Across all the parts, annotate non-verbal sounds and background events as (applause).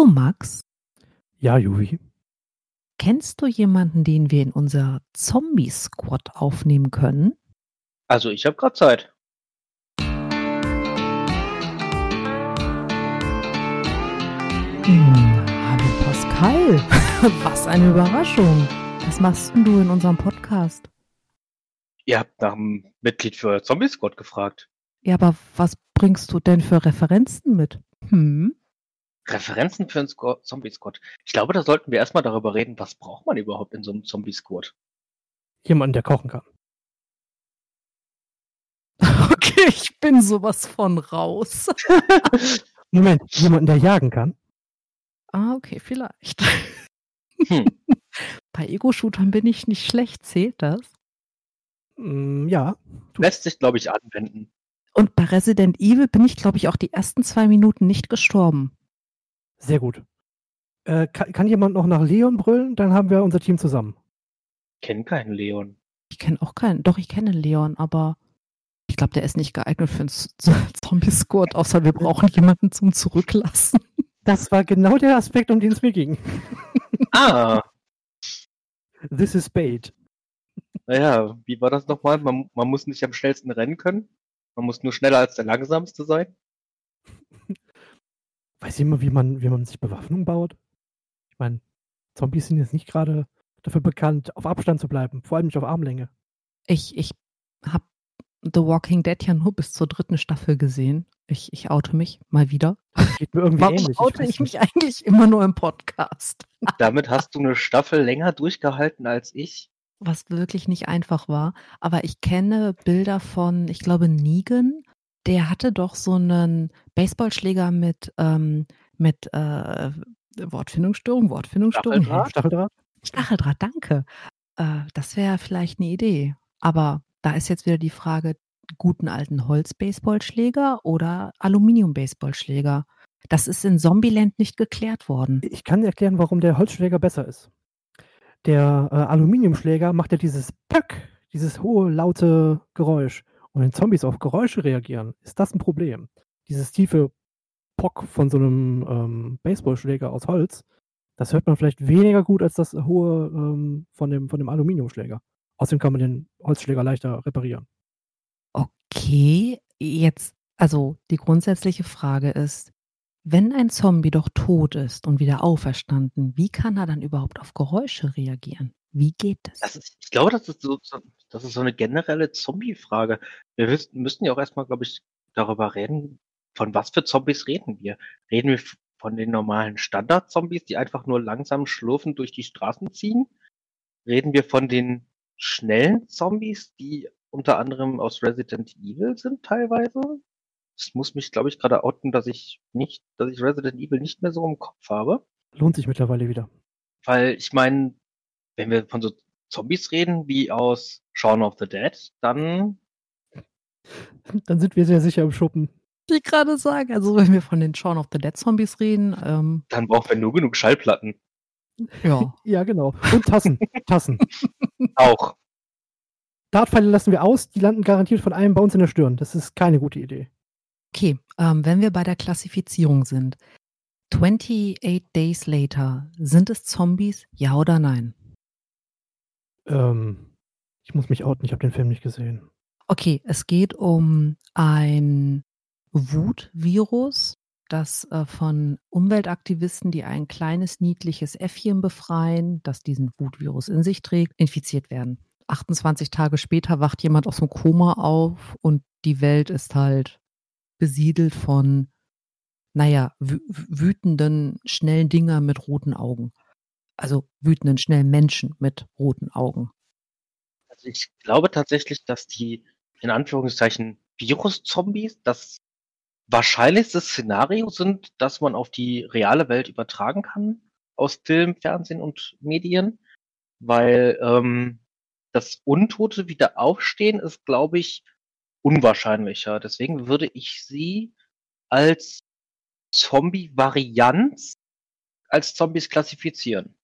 Du, Max, Ja, Juvi. kennst du jemanden, den wir in unser Zombie-Squad aufnehmen können? Also ich habe gerade Zeit. Hm, hallo Pascal, (laughs) was eine Überraschung. Was machst denn du in unserem Podcast? Ihr habt nach einem Mitglied für Zombie Squad gefragt. Ja, aber was bringst du denn für Referenzen mit? Hm? Referenzen für einen Squad, Zombie Squad. Ich glaube, da sollten wir erstmal darüber reden, was braucht man überhaupt in so einem Zombie Squad? Jemanden, der kochen kann. (laughs) Okay, ich bin sowas von raus. (laughs) Moment, jemanden, der jagen kann? Ah, okay, vielleicht. Hm. (laughs) Bei Ego-Shootern bin ich nicht schlecht, zählt das? Mm, ja. Lässt sich, glaube ich, anwenden. Und bei Resident Evil bin ich, glaube ich, auch die ersten zwei Minuten nicht gestorben. Sehr gut. Äh, kann, kann jemand noch nach Leon brüllen? Dann haben wir unser Team zusammen. Kenn keinen Leon. Ich kenne auch keinen. Doch, ich kenne Leon, aber ich glaube, der ist nicht geeignet für einen (laughs) Zombie-Squad, außer wir brauchen (laughs) jemanden zum Zurücklassen. Das war genau der Aspekt, um den es mir ging. (laughs) Ah, This is bait. naja, wie war das nochmal? Man, man muss nicht am schnellsten rennen können. Man muss nur schneller als der langsamste sein. Weiß jemand, wie man, wie man sich Bewaffnung baut? Ich meine, Zombies sind jetzt nicht gerade dafür bekannt, auf Abstand zu bleiben, vor allem nicht auf Armlänge. Ich, ich habe The Walking Dead ja nur bis zur dritten Staffel gesehen. Ich, ich oute mich mal wieder. Geht mir irgendwie Warum ähnlich. oute ich nicht. mich eigentlich immer nur im Podcast? (laughs) Damit hast du eine Staffel länger durchgehalten als ich. was wirklich nicht einfach war. Aber ich kenne Bilder von, ich glaube, Negan. Der hatte doch so einen Baseballschläger mit, ähm, mit äh, Wortfindungsstörung, Wortfindungsstörung. Stacheldraht? Stacheldraht? Stacheldraht, danke. Äh, das wäre vielleicht eine Idee. Aber da ist jetzt wieder die Frage, guten alten Holz-Baseballschläger oder Aluminium-Baseballschläger? Das ist in Zombieland nicht geklärt worden. Ich kann erklären, warum der Holzschläger besser ist. Der äh, Aluminiumschläger macht ja dieses Pöck, dieses hohe, laute Geräusch. Und wenn Zombies auf Geräusche reagieren, ist das ein Problem. Dieses tiefe Pock von so einem ähm, Baseballschläger aus Holz, das hört man vielleicht weniger gut als das hohe ähm, von, dem, von dem Aluminiumschläger. Außerdem kann man den Holzschläger leichter reparieren. Okay, jetzt, also die grundsätzliche Frage ist, wenn ein Zombie doch tot ist und wieder auferstanden, wie kann er dann überhaupt auf Geräusche reagieren? Wie geht Das das? ist, ich glaube, das ist so, so, das ist so eine generelle Zombie-Frage. Wir wüssten, müssten ja auch erstmal, glaube ich, darüber reden, von was für Zombies reden wir. Reden wir von den normalen Standard-Zombies, die einfach nur langsam schlurfend durch die Straßen ziehen? Reden wir von den schnellen Zombies, die unter anderem aus Resident Evil sind teilweise? Es muss mich, glaube ich, gerade outen, dass ich nicht, dass ich Resident Evil nicht mehr so im Kopf habe. Lohnt sich mittlerweile wieder. Weil ich meine, wenn wir von so Zombies reden wie aus Shaun of the Dead, dann Dann sind wir sehr sicher im Schuppen. Ich gerade sagen, also wenn wir von den Shaun of the Dead Zombies reden, ähm, dann brauchen wir nur genug Schallplatten. ja, (laughs) Ja, genau. Und Tassen. Tassen. (laughs) Auch. Dartpfeile lassen wir aus, die landen garantiert von einem bei uns in der Stirn. Das ist keine gute Idee. okay, ähm, wenn wir bei der Klassifizierung sind, 28 Days Later, sind es Zombies, ja oder nein? Ähm, ich muss mich outen, ich habe den Film nicht gesehen. Okay, es geht um ein Wutvirus, das äh, von Umweltaktivisten, die ein kleines niedliches Äffchen befreien, das diesen Wutvirus in sich trägt, infiziert werden. 28 Tage später wacht jemand aus dem Koma auf und die Welt ist halt besiedelt von, naja, wü wütenden, schnellen Dinger mit roten Augen. Also wütenden, schnellen Menschen mit roten Augen. Also ich glaube tatsächlich, dass die in Anführungszeichen Virus-Zombies das wahrscheinlichste Szenario sind, das man auf die reale Welt übertragen kann aus Film, Fernsehen und Medien, weil ähm, das Untote wieder aufstehen ist, glaube ich, unwahrscheinlicher. Deswegen würde ich sie als Zombie-Variant als Zombies klassifizieren.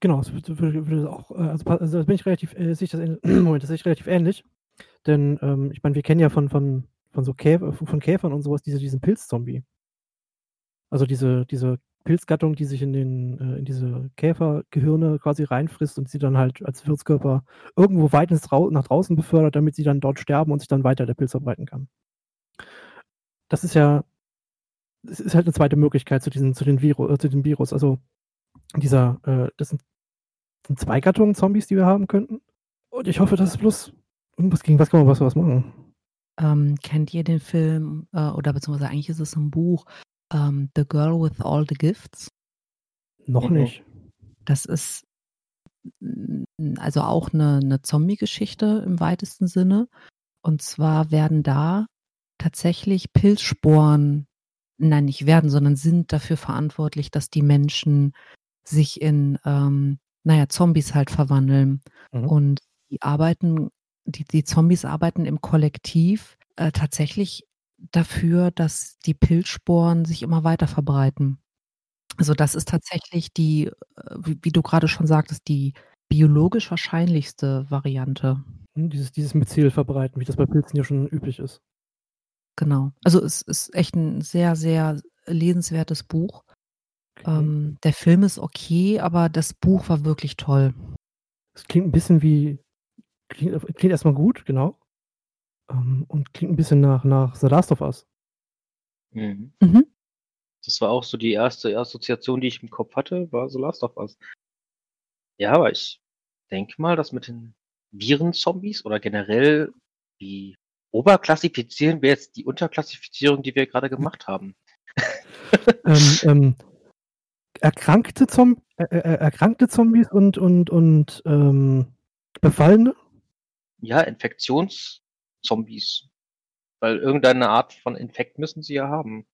Genau, das würde, auch, äh, also, also bin ich relativ, äh, sehe ich das, (clears throat) Moment, das sehe ich relativ ähnlich. Denn ähm, ich meine, wir kennen ja von, von, von so Käfer, von Käfern und sowas diese, diesen Pilzzombie. Also diese, diese Pilzgattung, die sich in, den, äh, in diese Käfergehirne quasi reinfrisst und sie dann halt als Wirtskörper irgendwo weit Drau nach draußen befördert, damit sie dann dort sterben und sich dann weiter der Pilz verbreiten kann. Das ist ja, das ist halt eine zweite Möglichkeit zu, diesen, zu, den Viru äh, zu dem Virus. Also dieser, äh, das sind, sind zwei Gattungen Zombies, die wir haben könnten. Und ich hoffe, dass es bloß, was gegen was kann man was, was machen? Ähm, kennt ihr den Film, äh, oder beziehungsweise eigentlich ist es ein Buch, ähm, The Girl with All the Gifts? Noch mhm. nicht. Das ist also auch eine, eine Zombie-Geschichte im weitesten Sinne. Und zwar werden da tatsächlich Pilzsporen, nein, nicht werden, sondern sind dafür verantwortlich, dass die Menschen sich in, ähm, naja, Zombies halt verwandeln. Mhm. Und die arbeiten, die, die Zombies arbeiten im Kollektiv äh, tatsächlich dafür, dass die Pilzsporen sich immer weiter verbreiten. Also das ist tatsächlich die, äh, wie, wie du gerade schon sagtest, die biologisch wahrscheinlichste Variante. Hm, dieses, dieses Myzel verbreiten, wie das bei Pilzen ja schon üblich ist. Genau. Also es ist echt ein sehr, sehr lesenswertes Buch. Okay. Ähm, der Film ist okay, aber das Buch war wirklich toll. Es klingt ein bisschen wie, klingt, klingt erstmal gut, genau. Ähm, und klingt ein bisschen nach, nach The Last of Us. Mhm. Mhm. Das war auch so die erste Assoziation, die ich im Kopf hatte, war The Last of Us. Ja, aber ich denke mal, dass mit den Virenzombies oder generell wie oberklassifizieren wir jetzt die Unterklassifizierung, die wir gerade gemacht haben. ähm, ähm, erkrankte, Zom äh, äh, äh, erkrankte Zombies und, und, und ähm, Befallene? Ja, Infektionszombies. Weil irgendeine Art von Infekt müssen sie ja haben.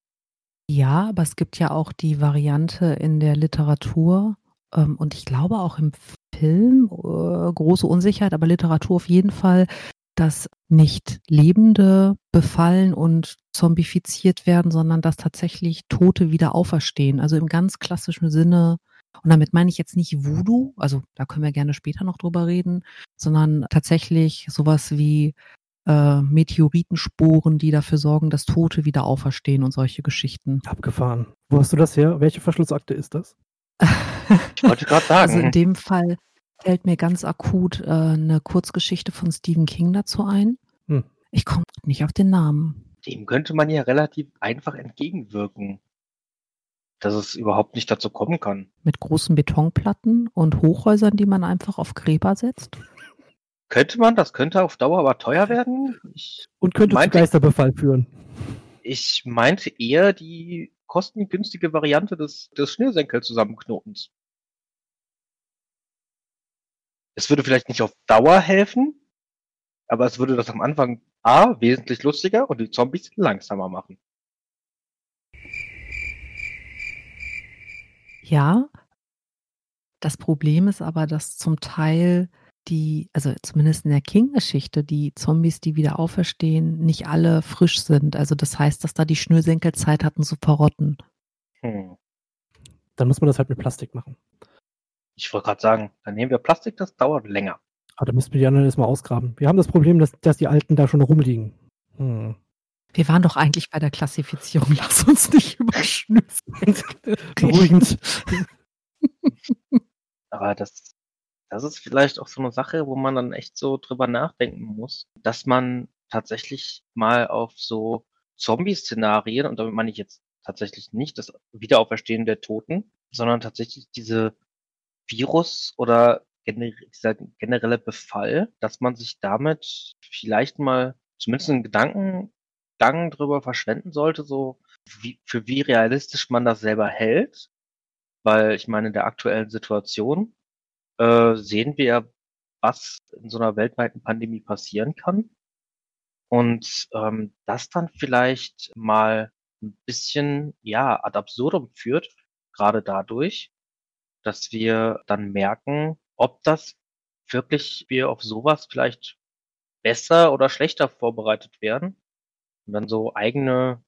Ja, aber es gibt ja auch die Variante in der Literatur ähm, und ich glaube auch im Film, äh, große Unsicherheit, aber Literatur auf jeden Fall, dass nicht Lebende befallen und zombifiziert werden, sondern dass tatsächlich Tote wieder auferstehen. Also im ganz klassischen Sinne. Und damit meine ich jetzt nicht Voodoo, also da können wir gerne später noch drüber reden, sondern tatsächlich sowas wie äh, Meteoritensporen, die dafür sorgen, dass Tote wieder auferstehen und solche Geschichten. Abgefahren. Wo hast du das her? Welche Verschlussakte ist das? ich wollte gerade sagen. (laughs) Also in dem Fall fällt mir ganz akut äh, eine Kurzgeschichte von Stephen King dazu ein. Hm. Ich komme nicht auf den Namen. Dem könnte man ja relativ einfach entgegenwirken, dass es überhaupt nicht dazu kommen kann. Mit großen Betonplatten und Hochhäusern, die man einfach auf Gräber setzt? Könnte man, das könnte auf Dauer aber teuer werden. Ich und könnte meinte, zu Geisterbefall führen. Ich meinte eher die kostengünstige Variante des, des Schnürsenkel-Zusammenknotens. Es würde vielleicht nicht auf Dauer helfen, aber es würde das am Anfang A wesentlich lustiger und die Zombies langsamer machen. Ja, das Problem ist aber, dass zum Teil die, also zumindest in der King-Geschichte, die Zombies, die wieder auferstehen, nicht alle frisch sind. Also das heißt, dass da die Schnürsenkelzeit hatten zu verrotten. Hm. Dann muss man das halt mit Plastik machen. Ich wollte gerade sagen, dann nehmen wir Plastik, das dauert länger. Aber ah, da müssten wir die anderen erstmal ausgraben. Wir haben das Problem, dass, dass die alten da schon rumliegen. Hm. Wir waren doch eigentlich bei der Klassifizierung. (laughs) Lass uns nicht überschnüssen. (laughs) Beruhigend. Aber das, das ist vielleicht auch so eine Sache, wo man dann echt so drüber nachdenken muss, dass man tatsächlich mal auf so Zombie-Szenarien, und damit meine ich jetzt tatsächlich nicht das Wiederauferstehen der Toten, sondern tatsächlich diese Virus oder dieser generelle Befall, dass man sich damit vielleicht mal zumindest einen Gedankengang drüber verschwenden sollte, so wie, für wie realistisch man das selber hält. Weil ich meine, in der aktuellen Situation äh, sehen wir, was in so einer weltweiten Pandemie passieren kann. Und ähm, das dann vielleicht mal ein bisschen, ja, ad absurdum führt, gerade dadurch, dass wir dann merken, ob das wirklich wir auf sowas vielleicht besser oder schlechter vorbereitet werden und dann so eigene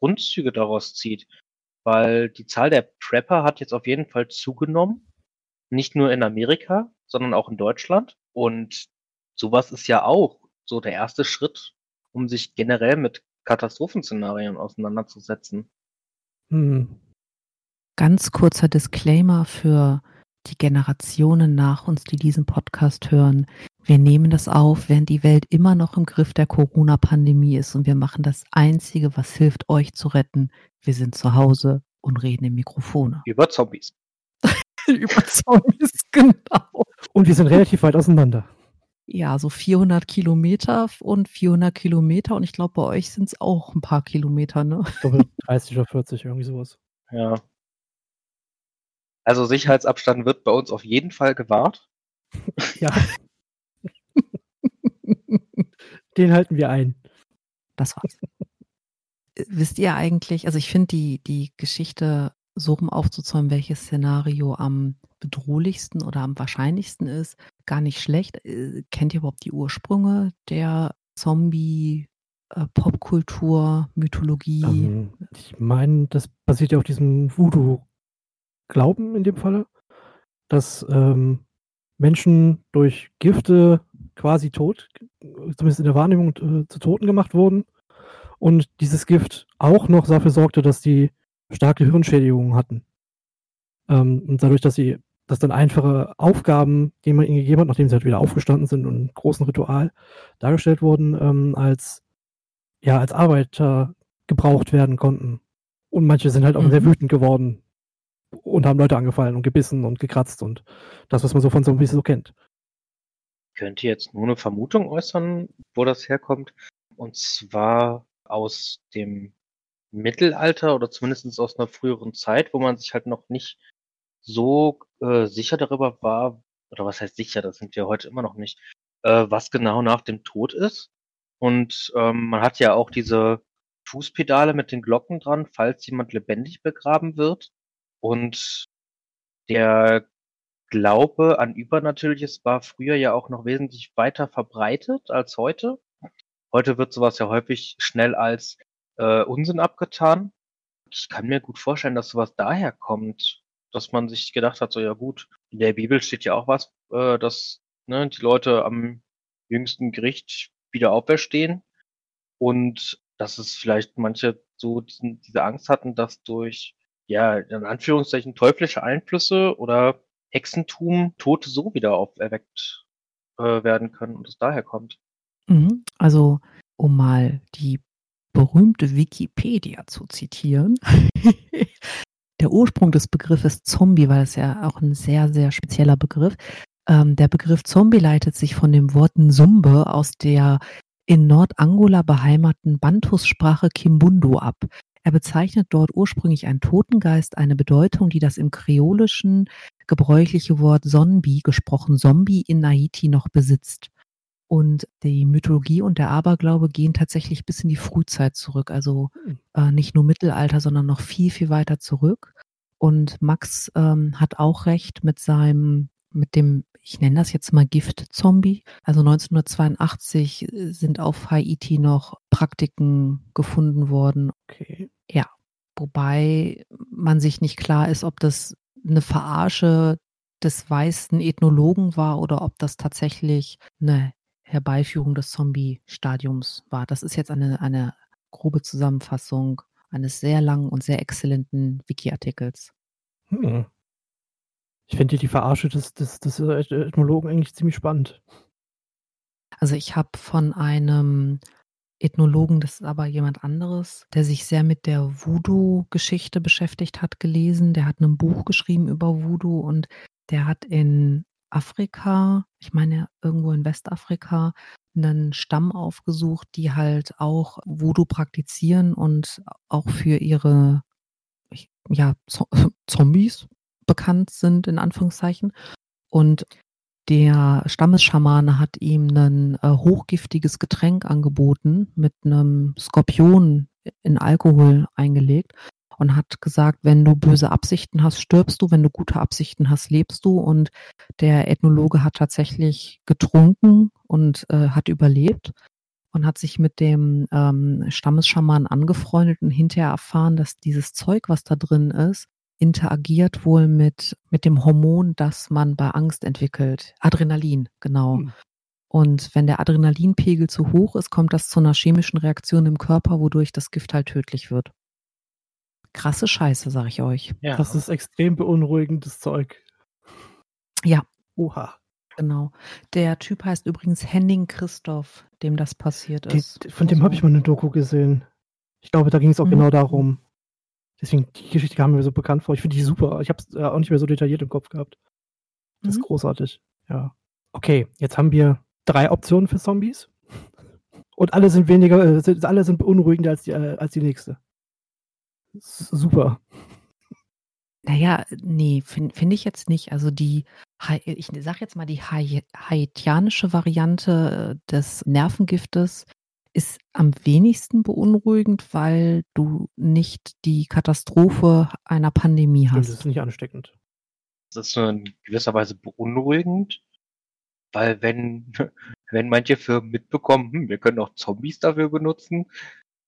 Grundzüge daraus zieht. Weil die Zahl der Prepper hat jetzt auf jeden Fall zugenommen. Nicht nur in Amerika, sondern auch in Deutschland. Und sowas ist ja auch so der erste Schritt, um sich generell mit Katastrophenszenarien auseinanderzusetzen. Hm. Ganz kurzer Disclaimer für die Generationen nach uns, die diesen Podcast hören. Wir nehmen das auf, während die Welt immer noch im Griff der Corona-Pandemie ist und wir machen das Einzige, was hilft, euch zu retten. Wir sind zu Hause und reden in Mikrofone. (laughs) Über Zombies. Über Zombies, (laughs) genau. Und wir sind relativ weit auseinander. Ja, so 400 Kilometer und 400 Kilometer und ich glaube, bei euch sind es auch ein paar Kilometer, ne? Ich glaube 30 oder 40, irgendwie sowas. Ja. Also Sicherheitsabstand wird bei uns auf jeden Fall gewahrt. (laughs) Ja. Den halten wir ein. Das war's. Wisst ihr eigentlich, also ich finde die, die Geschichte so rum aufzuzäumen, welches Szenario am bedrohlichsten oder am wahrscheinlichsten ist, gar nicht schlecht. Äh, Kennt ihr überhaupt die Ursprünge der Zombie, äh, Popkultur, Mythologie? Ähm, ich meine, das basiert ja auf diesem Voodoo-Glauben in dem Falle, dass ähm, Menschen durch Gifte quasi tot, zumindest in der Wahrnehmung äh, zu Toten gemacht wurden und dieses Gift auch noch dafür sorgte, dass die starke Hirnschädigungen hatten. Ähm, und dadurch, dass sie, dass dann einfache Aufgaben, die man ihnen gegeben hat, nachdem sie halt wieder aufgestanden sind und im großen Ritual dargestellt wurden, ähm, als ja, als Arbeiter gebraucht werden konnten. Und manche sind halt auch Mhm. sehr wütend geworden und haben Leute angefallen und gebissen und gekratzt und das, was man so von Zombies so kennt. Könnt ihr jetzt nur eine Vermutung äußern, wo das herkommt? Und zwar aus dem Mittelalter oder zumindest aus einer früheren Zeit, wo man sich halt noch nicht so äh, sicher darüber war, oder was heißt sicher, das sind wir heute immer noch nicht, äh, was genau nach dem Tod ist. Und ähm, man hat ja auch diese Fußpedale mit den Glocken dran, falls jemand lebendig begraben wird. Und der Glaube an Übernatürliches war früher ja auch noch wesentlich weiter verbreitet als heute. Heute wird sowas ja häufig schnell als äh, Unsinn abgetan. Ich kann mir gut vorstellen, dass sowas daher kommt, dass man sich gedacht hat, so ja gut, in der Bibel steht ja auch was, äh, dass ne, die Leute am jüngsten Gericht wieder auferstehen und dass es vielleicht manche so diese Angst hatten, dass durch ja in Anführungszeichen teuflische Einflüsse oder Hexentum Tote so wieder auferweckt äh, werden können und es daher kommt. Mhm. Also, um mal die berühmte Wikipedia zu zitieren. (laughs) der Ursprung des Begriffes Zombie, weil es ja auch ein sehr, sehr spezieller Begriff. Ähm, der Begriff Zombie leitet sich von dem Wort Nsumbe aus der in Nordangola beheimateten Bantus-Sprache Kimbundu ab. Er bezeichnet dort ursprünglich einen Totengeist, eine Bedeutung, die das im kreolischen gebräuchliche Wort Zombie, gesprochen Zombie in Haiti noch besitzt. Und die Mythologie und der Aberglaube gehen tatsächlich bis in die Frühzeit zurück. Also Hm. äh, nicht nur Mittelalter, sondern noch viel, viel weiter zurück. Und Max ähm, hat auch recht mit seinem, mit dem, ich nenne das jetzt mal Gift-Zombie. Also 1982 sind auf Haiti noch Praktiken gefunden worden, Okay. Wobei man sich nicht klar ist, ob das eine Verarsche des weißen Ethnologen war oder ob das tatsächlich eine Herbeiführung des Zombie-Stadiums war. Das ist jetzt eine, eine grobe Zusammenfassung eines sehr langen und sehr exzellenten Wiki-Artikels. Hm. Ich finde die Verarsche des, des, des Ethnologen eigentlich ziemlich spannend. Also ich habe von einem Ethnologen, das ist aber jemand anderes, der sich sehr mit der Voodoo-Geschichte beschäftigt hat, gelesen. Der hat ein Buch geschrieben über Voodoo und der hat in Afrika, ich meine irgendwo in Westafrika, einen Stamm aufgesucht, die halt auch Voodoo praktizieren und auch für ihre ja, Zo- (laughs) Zombies bekannt sind, in Anführungszeichen. Und der Stammesschamane hat ihm ein äh, hochgiftiges Getränk angeboten mit einem Skorpion in Alkohol eingelegt und hat gesagt, wenn du böse Absichten hast, stirbst du, wenn du gute Absichten hast, lebst du. Und der Ethnologe hat tatsächlich getrunken und äh, hat überlebt und hat sich mit dem ähm, Stammesschaman angefreundet und hinterher erfahren, dass dieses Zeug, was da drin ist, interagiert wohl mit, mit dem Hormon, das man bei Angst entwickelt. Adrenalin, genau. Hm. Und wenn der Adrenalinpegel zu hoch ist, kommt das zu einer chemischen Reaktion im Körper, wodurch das Gift halt tödlich wird. krasse Scheiße, sag ich euch. Ja. Das ist extrem beunruhigendes Zeug. Ja. Oha. Genau. Der Typ heißt übrigens Henning Christoph, dem das passiert Die, ist. von dem habe ich mal eine Doku gesehen. Ich glaube, da ging es auch Mhm. genau darum. Deswegen, die Geschichte kam mir so bekannt vor. Ich finde die super. Ich habe es äh, auch nicht mehr so detailliert im Kopf gehabt. Das ist Mhm. großartig. Ja. Okay, jetzt haben wir drei Optionen für Zombies. Und alle sind weniger, äh, sind, alle sind beunruhigender als die, äh, als die nächste. Super. Naja, nee, finde find ich jetzt nicht. Also die, ich sag jetzt mal, die Hai- haitianische Variante äh, des Nervengiftes ist am wenigsten beunruhigend, weil du nicht die Katastrophe einer Pandemie Stimmt, das hast. ist nicht ansteckend. Das ist nur in gewisser Weise beunruhigend, weil wenn, (laughs) wenn manche Firmen mitbekommen, hm, wir können auch Zombies dafür benutzen,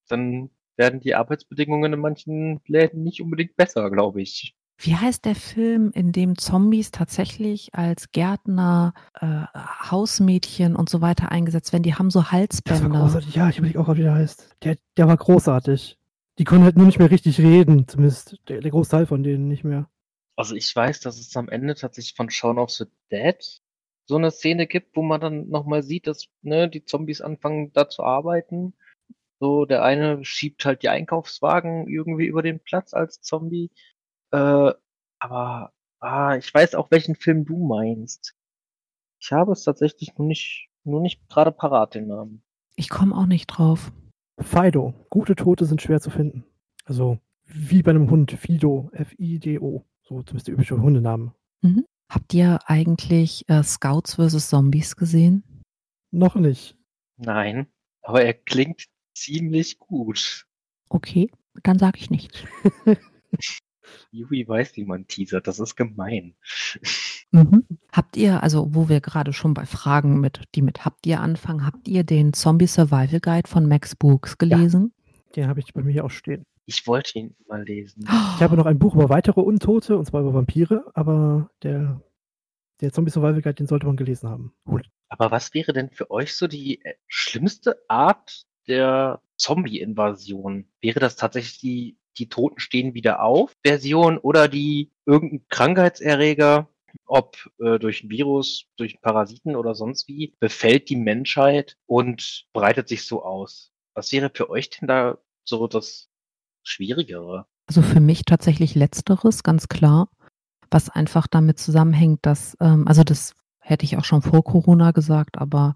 dann werden die Arbeitsbedingungen in manchen Läden nicht unbedingt besser, glaube ich. Wie heißt der Film, in dem Zombies tatsächlich als Gärtner, äh, Hausmädchen und so weiter eingesetzt werden? Die haben so Das war Halsbänder. großartig. Ja, ich überlege auch, wie der heißt. Der, der war großartig. Die konnten halt nur nicht mehr richtig reden, zumindest der, der Großteil von denen nicht mehr. Also ich weiß, dass es am Ende tatsächlich von Shaun of the Dead so eine Szene gibt, wo man dann nochmal sieht, dass ne, die Zombies anfangen da zu arbeiten. So, der eine schiebt halt die Einkaufswagen irgendwie über den Platz als Zombie. Äh, aber ah, ich weiß auch, welchen Film du meinst. Ich habe es tatsächlich nur nicht, nur nicht gerade parat, den Namen. Ich komme auch nicht drauf. Fido. Gute Tote sind schwer zu finden. Also, wie bei einem Hund. Fido. F-I-D-O. So zumindest der übliche Hundename. Habt ihr eigentlich äh, Scouts vs. Zombies gesehen? Noch nicht. Nein, aber er klingt ziemlich gut. Okay, dann sage ich nichts. (laughs) Yui weiß, wie man teasert. Das ist gemein. Mhm. Habt ihr, also wo wir gerade schon bei Fragen mit, die mit habt ihr anfangen, habt ihr den Zombie Survival Guide von Max Brooks gelesen? Den habe ich bei mir auch stehen. Ich wollte ihn mal lesen. (gasps) Ich habe noch ein Buch über weitere Untote, und zwar über Vampire, aber der, der Zombie Survival Guide, den sollte man gelesen haben. Aber was wäre denn für euch so die äh, schlimmste Art der Zombie-Invasion? Wäre das tatsächlich die, die Toten stehen wieder auf Version oder die irgendein Krankheitserreger, ob äh, durch ein Virus, durch Parasiten oder sonst wie, befällt die Menschheit und breitet sich so aus? Was wäre für euch denn da so das Schwierigere? Also für mich tatsächlich letzteres, ganz klar, was einfach damit zusammenhängt, dass, ähm, also das hätte ich auch schon vor Corona gesagt, aber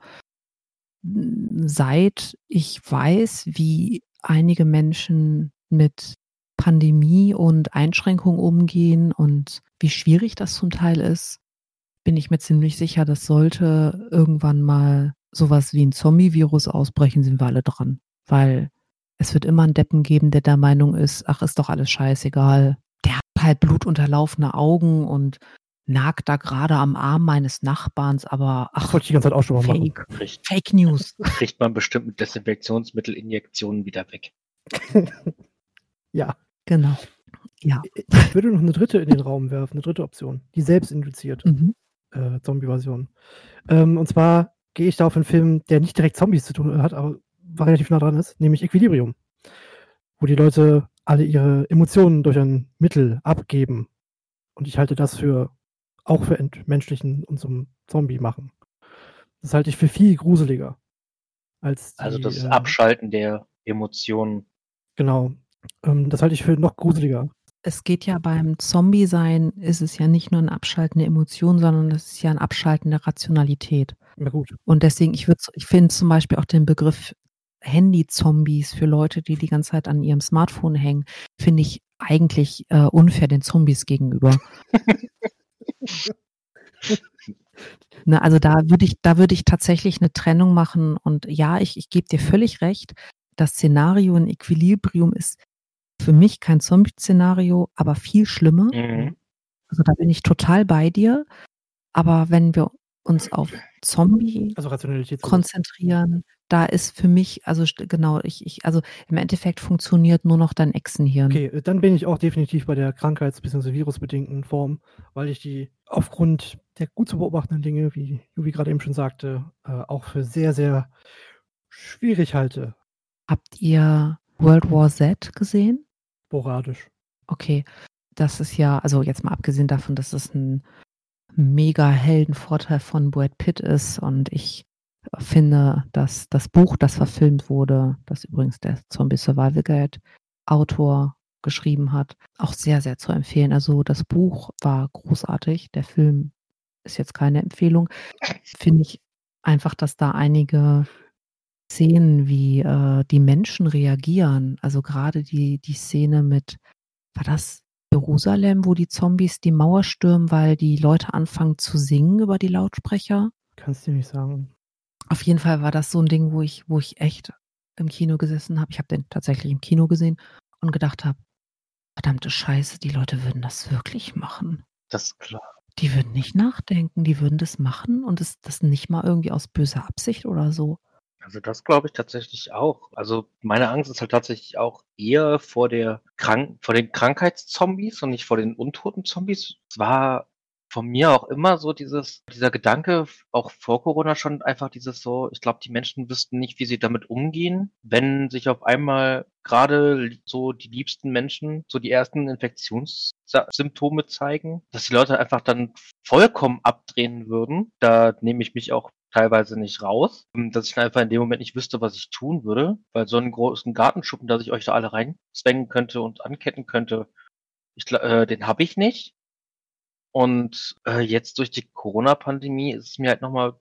seit ich weiß, wie einige Menschen mit Pandemie und Einschränkungen umgehen und wie schwierig das zum Teil ist, bin ich mir ziemlich sicher, dass sollte irgendwann mal sowas wie ein Zombie-Virus ausbrechen, sind wir alle dran. Weil es wird immer einen Deppen geben, der der Meinung ist, ach, ist doch alles scheißegal. Der hat halt blutunterlaufene Augen und nagt da gerade am Arm meines Nachbarns, aber ach, wollte ich die ganze Zeit auch schon mal machen. Fake, Kriegt, Fake News. (laughs) kriegt man bestimmt mit Desinfektionsmittelinjektionen wieder weg. (laughs) Ja. Genau. Ja. Ich würde noch eine dritte in den Raum werfen, eine dritte Option. Die selbst induziert. Mhm. äh, Zombie-Version. Ähm, und zwar gehe ich da auf einen Film, der nicht direkt Zombies zu tun hat, aber relativ nah dran ist, nämlich Equilibrium. Wo die Leute alle ihre Emotionen durch ein Mittel abgeben. Und ich halte das für auch für entmenschlichen und zum Zombie machen. Das halte ich für viel gruseliger. Als die, Also das äh, Abschalten der Emotionen. Genau. Ähm, das halte ich für noch gruseliger. Es geht ja beim Zombie-Sein, ist es ja nicht nur ein Abschalten der Emotionen, sondern es ist ja ein Abschalten der Rationalität. Na gut. Und deswegen, ich würde, ich finde zum Beispiel auch den Begriff Handy-Zombies für Leute, die die ganze Zeit an ihrem Smartphone hängen, finde ich eigentlich äh, unfair den Zombies gegenüber. (laughs) ne, also da würde ich, da würde ich tatsächlich eine Trennung machen. Und ja, ich, ich gebe dir völlig recht. Das Szenario in Equilibrium ist für mich kein Zombie-Szenario, aber viel schlimmer. Mhm. Also da bin ich total bei dir. Aber wenn wir uns auf Zombie Also konzentrieren, da ist für mich, also genau, ich, ich, also im Endeffekt funktioniert nur noch dein Echsenhirn. Okay, dann bin ich auch definitiv bei der krankheits- bzw. virusbedingten Form, weil ich die aufgrund der gut zu beobachtenden Dinge, wie Juvi gerade eben schon sagte, äh, auch für sehr, sehr schwierig halte. Habt ihr World War Z gesehen? Sporadisch. Okay, das ist ja, also jetzt mal abgesehen davon, dass es ein mega Heldenvorteil von Brad Pitt ist und ich finde, dass das Buch, das verfilmt wurde, das übrigens der Zombie Survival Guide Autor geschrieben hat, auch sehr, sehr zu empfehlen. Also das Buch war großartig, der Film ist jetzt keine Empfehlung. Finde ich einfach, dass da einige Szenen, wie äh, die Menschen reagieren, also gerade die, die Szene mit, war das Jerusalem, wo die Zombies die Mauer stürmen, weil die Leute anfangen zu singen über die Lautsprecher? Kannst du nicht sagen. Auf jeden Fall war das so ein Ding, wo ich, wo ich echt im Kino gesessen habe. Ich habe den tatsächlich im Kino gesehen und gedacht habe, verdammte Scheiße, die Leute würden das wirklich machen. Das ist klar. Die würden nicht nachdenken, die würden das machen und das, das nicht mal irgendwie aus böser Absicht oder so. Also das glaube ich tatsächlich auch. Also meine Angst ist halt tatsächlich auch eher vor der Krank vor den Krankheitszombies und nicht vor den untoten Zombies. Es war von mir auch immer so dieses, dieser Gedanke, auch vor Corona schon einfach dieses so, ich glaube, die Menschen wüssten nicht, wie sie damit umgehen, wenn sich auf einmal gerade so die liebsten Menschen so die ersten Infektionssymptome zeigen, dass die Leute einfach dann vollkommen abdrehen würden. Da nehme ich mich auch teilweise nicht raus, dass ich einfach in dem Moment nicht wüsste, was ich tun würde, weil so einen großen Gartenschuppen, dass ich euch da alle reinzwängen könnte und anketten könnte, ich, äh, den habe ich nicht. Und äh, jetzt durch die Corona-Pandemie ist es mir halt nochmal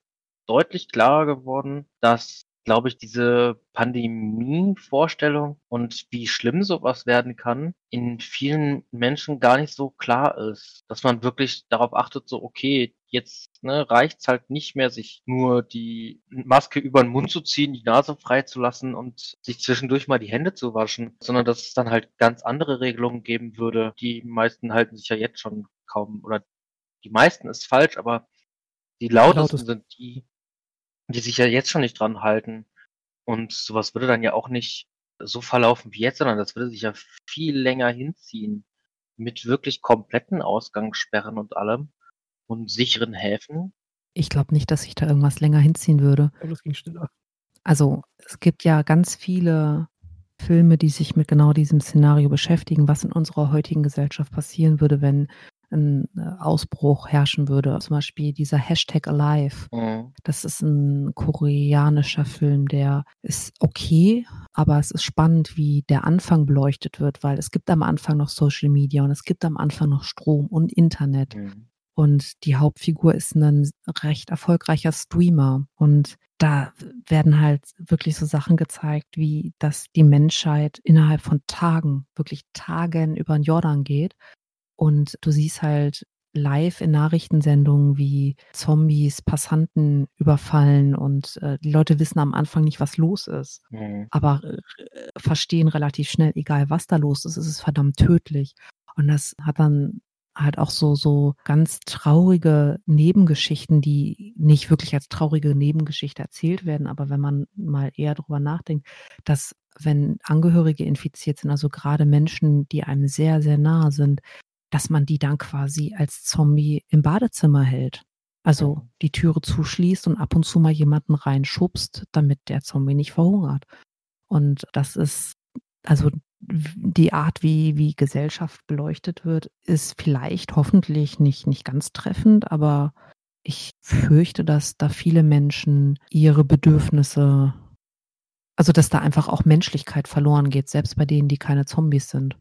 deutlich klarer geworden, dass, glaube ich, diese Pandemie-Vorstellung und wie schlimm sowas werden kann, in vielen Menschen gar nicht so klar ist. Dass man wirklich darauf achtet, so, okay, jetzt ne, reicht's halt nicht mehr, sich nur die Maske über den Mund zu ziehen, die Nase frei zu lassen und sich zwischendurch mal die Hände zu waschen, sondern dass es dann halt ganz andere Regelungen geben würde. Die meisten halten sich ja jetzt schon kaum, oder die meisten ist falsch, aber die lautesten Lautest. sind die, die sich ja jetzt schon nicht dran halten. Und sowas würde dann ja auch nicht so verlaufen wie jetzt, sondern das würde sich ja viel länger hinziehen. Mit wirklich kompletten Ausgangssperren und allem und sicheren Häfen. Ich glaube nicht, dass sich da irgendwas länger hinziehen würde. Das ging schneller. Also es gibt ja ganz viele Filme, die sich mit genau diesem Szenario beschäftigen, was in unserer heutigen Gesellschaft passieren würde, wenn ein äh, Ausbruch herrschen würde. Zum Beispiel dieser Hashtag Alive. Mhm. Das ist ein koreanischer Film, der ist okay, aber es ist spannend, wie der Anfang beleuchtet wird, weil es gibt am Anfang noch Social Media und es gibt am Anfang noch Strom und Internet. Mhm. Und die Hauptfigur ist ein recht erfolgreicher Streamer. Und da werden halt wirklich so Sachen gezeigt, wie dass die Menschheit innerhalb von Tagen, wirklich Tagen über den Jordan geht und du siehst halt live in Nachrichtensendungen, wie Zombies Passanten überfallen und äh, die Leute wissen am Anfang nicht, was los ist, mhm. aber äh, verstehen relativ schnell, egal was da los ist, es ist verdammt tödlich. Und das hat dann halt auch so, so ganz traurige Nebengeschichten, die nicht wirklich als traurige Nebengeschichte erzählt werden, aber wenn man mal eher drüber nachdenkt, dass wenn Angehörige infiziert sind, also gerade Menschen, die einem sehr, sehr nahe sind, dass man die dann quasi als Zombie im Badezimmer hält. Also die Türe zuschließt und ab und zu mal jemanden reinschubst, damit der Zombie nicht verhungert. Und das ist, also die Art, wie, wie Gesellschaft beleuchtet wird, ist vielleicht hoffentlich nicht, nicht ganz treffend, aber ich fürchte, dass da viele Menschen ihre Bedürfnisse, also dass da einfach auch Menschlichkeit verloren geht, selbst bei denen, die keine Zombies sind.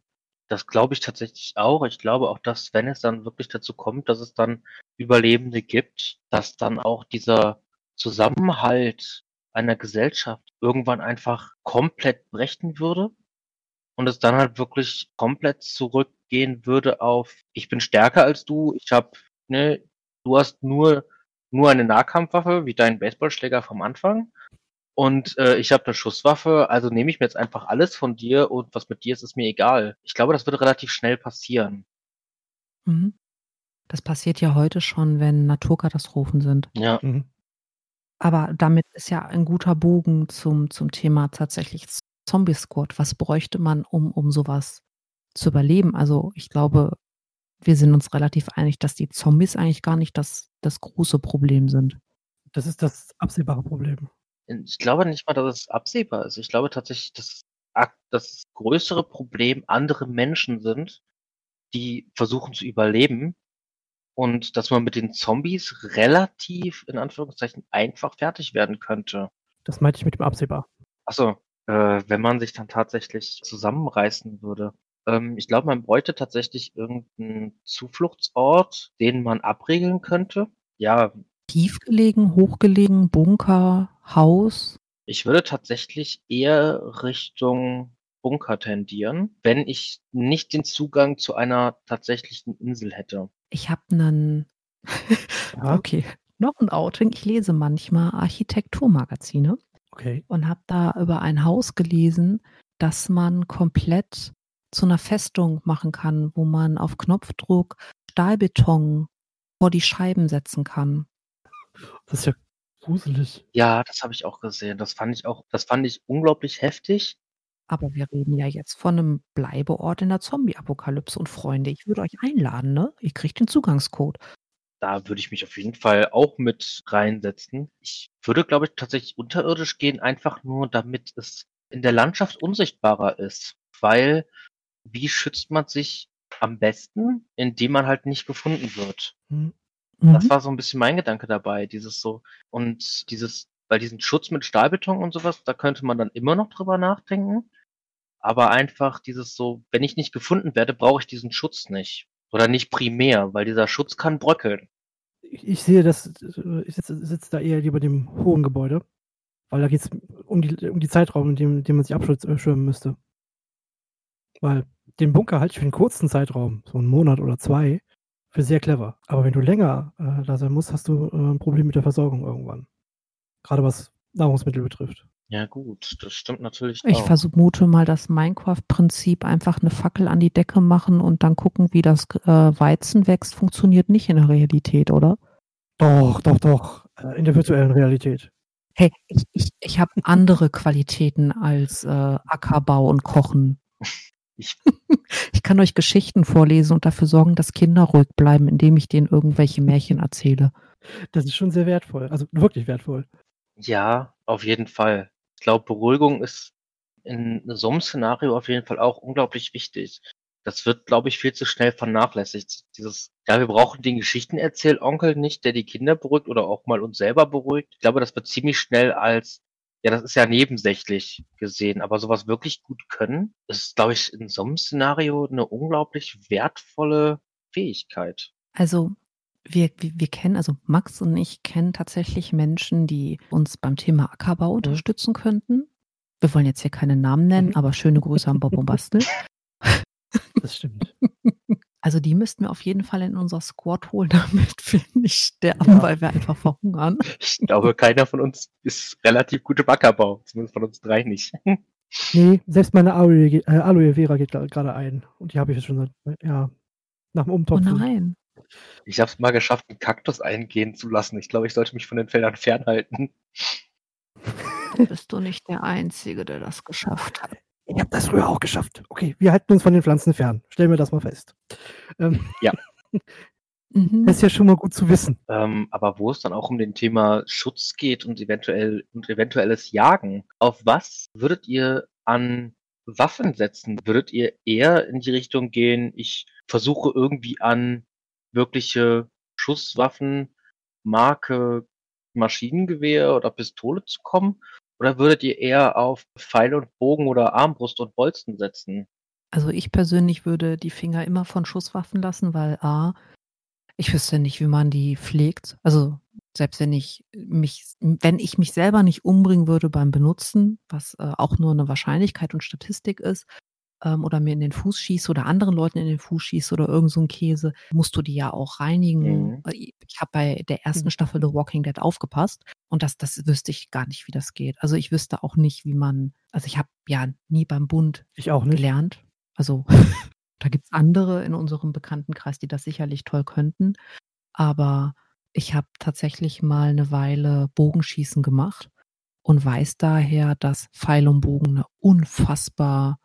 Das glaube ich tatsächlich auch. Ich glaube auch, dass wenn es dann wirklich dazu kommt, dass es dann Überlebende gibt, dass dann auch dieser Zusammenhalt einer Gesellschaft irgendwann einfach komplett brechen würde und es dann halt wirklich komplett zurückgehen würde auf ich bin stärker als du, ich habe ne, du hast nur nur eine Nahkampfwaffe wie dein Baseballschläger vom Anfang und äh, ich habe eine Schusswaffe, also nehme ich mir jetzt einfach alles von dir und was mit dir ist, ist mir egal. Ich glaube, das würde relativ schnell passieren. Mhm. Das passiert ja heute schon, wenn Naturkatastrophen sind. Ja. Mhm. Aber damit ist ja ein guter Bogen zum, zum Thema tatsächlich Zombie Squad. Was bräuchte man, um, um sowas zu überleben? Also ich glaube, wir sind uns relativ einig, dass die Zombies eigentlich gar nicht das, das große Problem sind. Das ist das absehbare Problem. Ich glaube nicht mal, dass es absehbar ist. Ich glaube tatsächlich, dass das größere Problem andere Menschen sind, die versuchen zu überleben und dass man mit den Zombies relativ, in Anführungszeichen, einfach fertig werden könnte. Das meinte ich mit dem absehbar. Achso, äh, wenn man sich dann tatsächlich zusammenreißen würde. Ähm, ich glaube, man bräuchte tatsächlich irgendeinen Zufluchtsort, den man abriegeln könnte. Ja. Tiefgelegen, hochgelegen, Bunker, Haus? Ich würde tatsächlich eher Richtung Bunker tendieren, wenn ich nicht den Zugang zu einer tatsächlichen Insel hätte. Ich habe einen. (laughs) ja. Okay, noch ein Outing. Ich lese manchmal Architekturmagazine. Okay. Und habe da über ein Haus gelesen, das man komplett zu einer Festung machen kann, wo man auf Knopfdruck Stahlbeton vor die Scheiben setzen kann. Das ist ja gruselig. Ja, das habe ich auch gesehen. Das fand ich auch, das fand ich unglaublich heftig. Aber wir reden ja jetzt von einem Bleibeort in der Zombie-Apokalypse und Freunde, ich würde euch einladen, ne? Ihr kriegt den Zugangscode. Da würde ich mich auf jeden Fall auch mit reinsetzen. Ich würde, glaube ich, tatsächlich unterirdisch gehen, einfach nur damit es in der Landschaft unsichtbarer ist. Weil wie schützt man sich am besten, indem man halt nicht gefunden wird? Mhm. Das war so ein bisschen mein Gedanke dabei, dieses so und dieses weil diesen Schutz mit Stahlbeton und sowas, da könnte man dann immer noch drüber nachdenken. Aber einfach dieses so, wenn ich nicht gefunden werde, brauche ich diesen Schutz nicht. Oder nicht primär, weil dieser Schutz kann bröckeln. Ich, ich sehe das, ich sitze sitz da eher lieber dem hohen Gebäude, weil da geht es um die, um die Zeitraum, in dem, in dem man sich abschirmen müsste. Weil den Bunker halte ich für einen kurzen Zeitraum, so einen Monat oder zwei, für sehr clever. Aber wenn du länger äh, da sein musst, hast du äh, ein Problem mit der Versorgung irgendwann. Gerade was Nahrungsmittel betrifft. Ja gut, das stimmt natürlich. Ich auch. vermute mal das Minecraft-Prinzip einfach eine Fackel an die Decke machen und dann gucken, wie das äh, Weizen wächst, funktioniert nicht in der Realität, oder? Doch, doch, doch. Äh, in der virtuellen Realität. Hey, ich, ich, ich habe andere Qualitäten als äh, Ackerbau und Kochen. Ich, (laughs) ich kann euch Geschichten vorlesen und dafür sorgen, dass Kinder ruhig bleiben, indem ich denen irgendwelche Märchen erzähle. Das ist schon sehr wertvoll, also wirklich wertvoll. Ja, auf jeden Fall. Ich glaube, Beruhigung ist in so einem Szenario auf jeden Fall auch unglaublich wichtig. Das wird, glaube ich, viel zu schnell vernachlässigt. Dieses, ja, wir brauchen den Geschichtenerzähl-Onkel nicht, der die Kinder beruhigt oder auch mal uns selber beruhigt. Ich glaube, das wird ziemlich schnell als ja, das ist ja nebensächlich gesehen, aber sowas wirklich gut können, ist, glaube ich, in so einem Szenario eine unglaublich wertvolle Fähigkeit. Also wir, wir, wir kennen, also Max und ich kennen tatsächlich Menschen, die uns beim Thema Ackerbau mhm. unterstützen könnten. Wir wollen jetzt hier keine Namen nennen, mhm. aber schöne Grüße an Bob und Bastel. Das stimmt. (laughs) Also die müssten wir auf jeden Fall in unser Squad holen, (laughs) damit wir nicht sterben, ja. weil wir einfach verhungern. Ich glaube, keiner von uns ist relativ gut im Ackerbau. Zumindest von uns drei nicht. (laughs) Nee, selbst meine Aloe, äh, Aloe Vera geht gerade ein. Und die habe ich jetzt schon seit, ja, nach dem Umtopfen. Oh nein. Ich habe es mal geschafft, einen Kaktus eingehen zu lassen. Ich glaube, ich sollte mich von den Feldern fernhalten. Bist du nicht der Einzige, der das geschafft hat? Ich habe das früher auch geschafft. Okay, wir halten uns von den Pflanzen fern. Stellen wir das mal fest. Ähm, ja. (laughs) Mhm. Das ist ja schon mal gut zu wissen. Ähm, aber wo es dann auch um den Thema Schutz geht und eventuell und eventuelles Jagen, auf was würdet ihr an Waffen setzen? Würdet ihr eher in die Richtung gehen, ich versuche irgendwie an wirkliche Schusswaffen, Marke Maschinengewehr oder Pistole zu kommen? Oder würdet ihr eher auf Pfeil und Bogen oder Armbrust und Bolzen setzen? Also ich persönlich würde die Finger immer von Schusswaffen lassen, weil A, ich wüsste nicht, wie man die pflegt. Also selbst wenn ich mich, wenn ich mich selber nicht umbringen würde beim Benutzen, was äh, auch nur eine Wahrscheinlichkeit und Statistik ist, ähm, oder mir in den Fuß schießt oder anderen Leuten in den Fuß schießt oder irgend so ein Käse, musst du die ja auch reinigen. Mhm. Äh, ich habe bei der ersten mhm. Staffel The Walking Dead aufgepasst und das, das wüsste ich gar nicht, wie das geht. Also ich wüsste auch nicht, wie man, also ich habe ja nie beim Bund ich auch nicht. gelernt. Also (laughs) da gibt es andere in unserem Bekanntenkreis, die das sicherlich toll könnten. Aber ich habe tatsächlich mal eine Weile Bogenschießen gemacht und weiß daher, dass Pfeil und Bogen eine unfassbar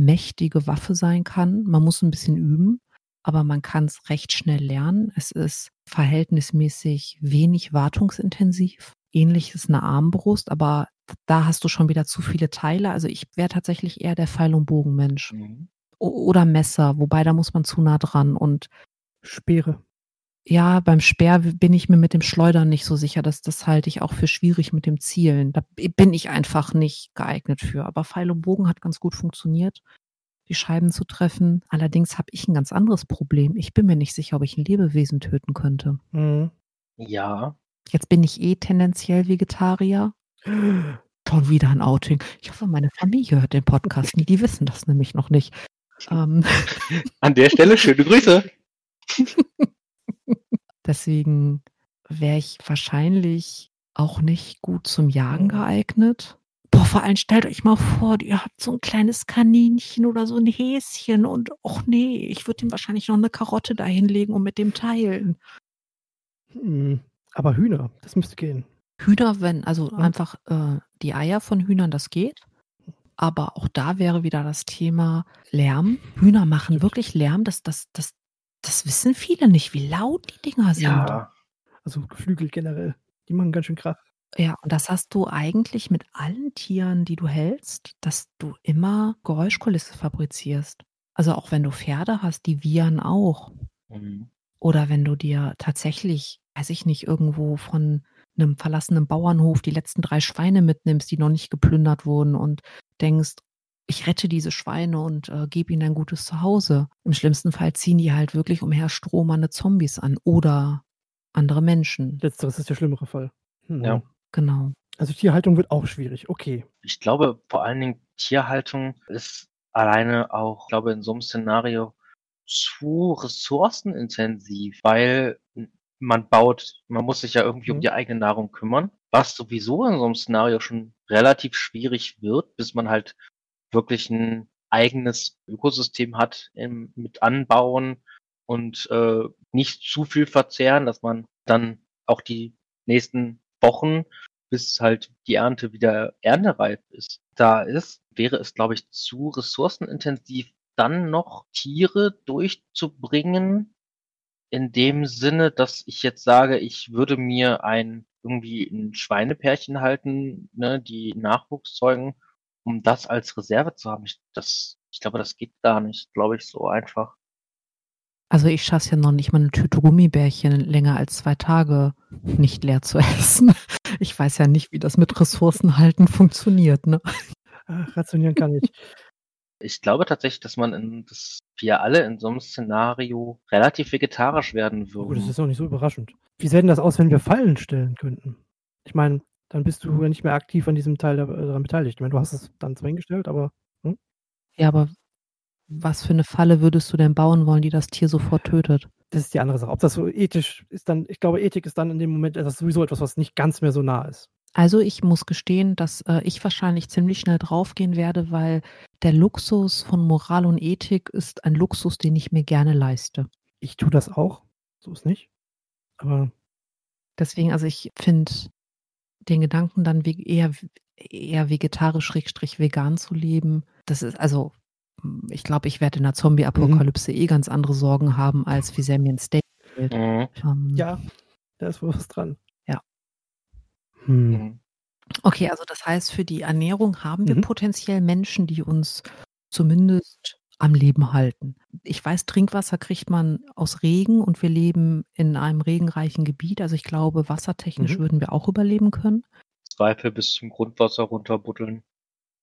mächtige Waffe sein kann. Man muss ein bisschen üben, aber man kann es recht schnell lernen. Es ist verhältnismäßig wenig wartungsintensiv. Ähnlich ist eine Armbrust, aber da hast du schon wieder zu viele Teile. Also ich wäre tatsächlich eher der Pfeil- und Bogenmensch. Mhm. oder Messer, wobei da muss man zu nah dran und Speere. Ja, beim Speer bin ich mir mit dem Schleudern nicht so sicher. Das, das halte ich auch für schwierig mit dem Zielen. Da bin ich einfach nicht geeignet für. Aber Pfeil und Bogen hat ganz gut funktioniert, die Scheiben zu treffen. Allerdings habe ich ein ganz anderes Problem. Ich bin mir nicht sicher, ob ich ein Lebewesen töten könnte. Mhm. Ja. Jetzt bin ich eh tendenziell Vegetarier. (gasps) Schon wieder ein Outing. Ich hoffe, meine Familie hört den Podcast nie. Die wissen das nämlich noch nicht. Ähm. An der Stelle schöne Grüße. (laughs) Deswegen wäre ich wahrscheinlich auch nicht gut zum Jagen geeignet. Boah, vor allem stellt euch mal vor, ihr habt so ein kleines Kaninchen oder so ein Häschen und ach nee, ich würde ihm wahrscheinlich noch eine Karotte dahinlegen und mit dem teilen. Hm, aber Hühner, das müsste gehen. Hühner, wenn, also einfach äh, die Eier von Hühnern, das geht. Aber auch da wäre wieder das Thema Lärm. Hühner machen wirklich Lärm. Das, das, das, das wissen viele nicht, wie laut die Dinger sind. Ja. Also Geflügel generell. Die machen ganz schön Krach. Ja, und das hast du eigentlich mit allen Tieren, die du hältst, dass du immer Geräuschkulisse fabrizierst. Also auch wenn du Pferde hast, die wiehern auch. Mhm. Oder wenn du dir tatsächlich, weiß ich nicht, irgendwo von einem verlassenen Bauernhof die letzten drei Schweine mitnimmst, die noch nicht geplündert wurden und denkst, ich rette diese Schweine und äh, gebe ihnen ein gutes Zuhause. Im schlimmsten Fall ziehen die halt wirklich umherstrohende Zombies an oder andere Menschen. Letzteres ist der schlimmere Fall. Hm. Ja. Genau. Also Tierhaltung wird auch schwierig. Okay. Ich glaube, vor allen Dingen Tierhaltung ist alleine auch, ich glaube, in so einem Szenario zu ressourcenintensiv, weil man baut, man muss sich ja irgendwie um Mhm. die eigene Nahrung kümmern, was sowieso in so einem Szenario schon relativ schwierig wird, bis man halt wirklich ein eigenes Ökosystem hat im, mit Anbauen und äh, nicht zu viel verzehren, dass man dann auch die nächsten Wochen, bis halt die Ernte wieder erntereif ist, da ist, wäre es, glaube ich, zu ressourcenintensiv, dann noch Tiere durchzubringen, in dem Sinne, dass ich jetzt sage, ich würde mir ein irgendwie ein Schweinepärchen halten, ne, die Nachwuchs zeugen, um das als Reserve zu haben. Ich, das, ich glaube, das geht gar nicht, glaube ich, so einfach. Also ich schaffe es ja noch nicht mal eine Tüte Gummibärchen länger als zwei Tage nicht leer zu (laughs) essen. Ich weiß ja nicht, wie das mit Ressourcenhalten funktioniert. Ne? Ach, rationieren kann ich. (laughs) Ich glaube tatsächlich, dass man in, dass wir alle in so einem Szenario relativ vegetarisch werden Gut, das würden. ist auch nicht so überraschend. Wie sähe denn das aus, wenn wir Fallen stellen könnten? Ich meine, dann bist du ja nicht mehr aktiv an diesem Teil äh, daran beteiligt. Ich meine, du hast es dann zwar hingestellt, aber Ja, aber was für eine Falle würdest du denn bauen wollen, die das Tier sofort tötet? das ist die andere Sache. Ob das so ethisch ist, dann, ich glaube, Ethik ist dann in dem Moment etwas, sowieso etwas, was nicht ganz mehr so nah ist. Also ich muss gestehen, dass äh, ich wahrscheinlich ziemlich schnell draufgehen werde, weil der Luxus von Moral und Ethik ist ein Luxus, den ich mir gerne leiste. Ich tue das auch, so ist nicht. Aber Deswegen, also ich finde den Gedanken dann eher, eher vegetarisch-vegan zu leben, das ist, also hm, ich glaube, ich werde in der Zombie-Apokalypse eh ganz andere Sorgen haben, als wie sehr mir ein Steak fehlt. Mhm. Ähm, ja, da ist wohl was dran. Ja. Hm. Mhm. Okay, also das heißt, für die Ernährung haben wir Mhm. potenziell Menschen, die uns zumindest am Leben halten. Ich weiß, Trinkwasser kriegt man aus Regen und wir leben in einem regenreichen Gebiet. Also ich glaube, wassertechnisch Mhm. würden wir auch überleben können. Zweifel bis zum Grundwasser runterbuddeln.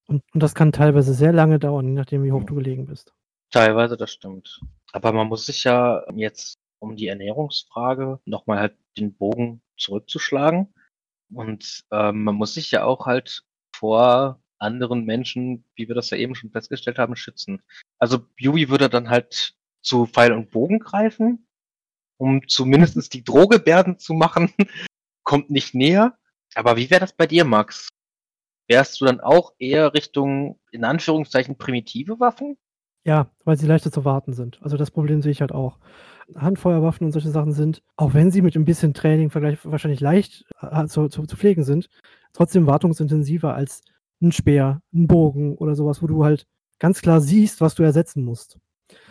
Und, und das kann teilweise sehr lange dauern, je nachdem, wie hoch du gelegen bist. Teilweise, das stimmt. Aber man muss sich ja jetzt, um die Ernährungsfrage nochmal halt den Bogen zurückzuschlagen. Und ähm, man muss sich ja auch halt vor anderen Menschen, wie wir das ja eben schon festgestellt haben, schützen. Also Yui würde dann halt zu Pfeil und Bogen greifen, um zumindest die Drohgebärden zu machen. (laughs) Kommt nicht näher. Aber wie wäre das bei dir, Max? Wärst du dann auch eher Richtung, in Anführungszeichen, primitive Waffen? Ja, weil sie leichter zu warten sind. Also das Problem sehe ich halt auch. Handfeuerwaffen und solche Sachen sind, auch wenn sie mit ein bisschen Training vergleich, wahrscheinlich leicht äh, zu, zu, zu pflegen sind, trotzdem wartungsintensiver als ein Speer, ein Bogen oder sowas, wo du halt ganz klar siehst, was du ersetzen musst.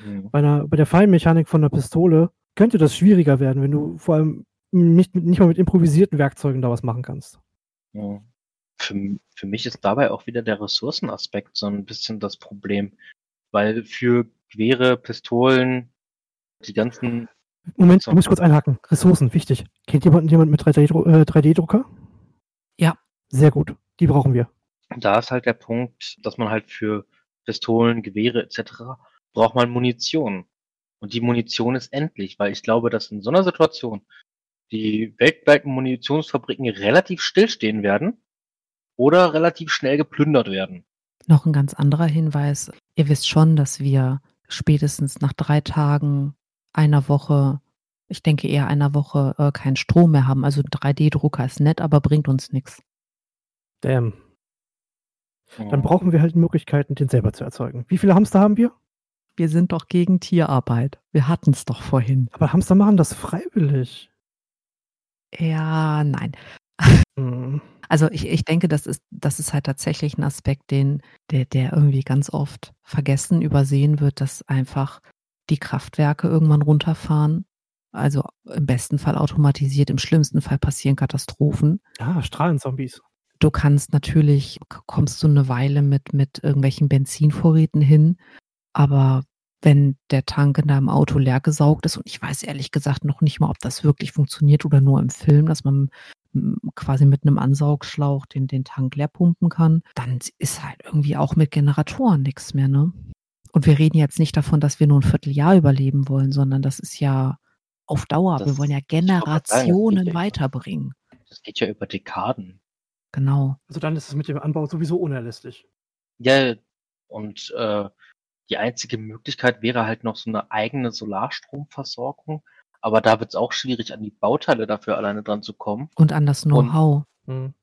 Hm. Bei, einer, bei der Feinmechanik von einer Pistole könnte das schwieriger werden, wenn du vor allem nicht, mit- nicht mal mit improvisierten Werkzeugen da was machen kannst. Ja. Für, für mich ist dabei auch wieder der Ressourcenaspekt so ein bisschen das Problem. Weil für Gewehre, Pistolen, die ganzen. Moment, So. ich muss kurz einhaken. Ressourcen, wichtig. Kennt jemand jemand mit 3D-Dru- äh, 3D-Drucker? Ja. Sehr gut. Die brauchen wir. Da ist halt der Punkt, dass man halt für Pistolen, Gewehre etc. braucht man Munition. Und die Munition ist endlich, weil ich glaube, dass in so einer Situation die weltweiten Munitionsfabriken relativ stillstehen werden oder relativ schnell geplündert werden. Noch ein ganz anderer Hinweis. Ihr wisst schon, dass wir spätestens nach drei Tagen, einer Woche, ich denke eher einer Woche, äh, keinen Strom mehr haben. Also ein 3D-Drucker ist nett, aber bringt uns nichts. Damn. Dann brauchen wir halt Möglichkeiten, den selber zu erzeugen. Wie viele Hamster haben wir? Wir sind doch gegen Tierarbeit. Wir hatten es doch vorhin. Aber Hamster machen das freiwillig. Ja, nein. Hm. Also ich, ich denke, das ist, das ist halt tatsächlich ein Aspekt, den, der, der irgendwie ganz oft vergessen, übersehen wird, dass einfach die Kraftwerke irgendwann runterfahren. Also im besten Fall automatisiert, im schlimmsten Fall passieren Katastrophen. Ah, Strahlenzombies. Du kannst natürlich, kommst du eine Weile mit, mit irgendwelchen Benzinvorräten hin, aber wenn der Tank in deinem Auto leer gesaugt ist, und ich weiß ehrlich gesagt noch nicht mal, ob das wirklich funktioniert oder nur im Film, dass man quasi mit einem Ansaugschlauch den, den Tank leer pumpen kann, dann ist halt irgendwie auch mit Generatoren nichts mehr, ne? Und wir reden jetzt nicht davon, dass wir nur ein Vierteljahr überleben wollen, sondern das ist ja auf Dauer. Das- wir wollen ja sagen, Generationen ja- weiterbringen. Das geht ja über Dekaden. Genau. Also dann ist es mit dem Anbau sowieso unerlässlich. Ja, und äh, die einzige Möglichkeit wäre halt noch so eine eigene Solarstromversorgung. Aber da wird es auch schwierig, an die Bauteile dafür alleine dran zu kommen. Und an das Know-how. Hm.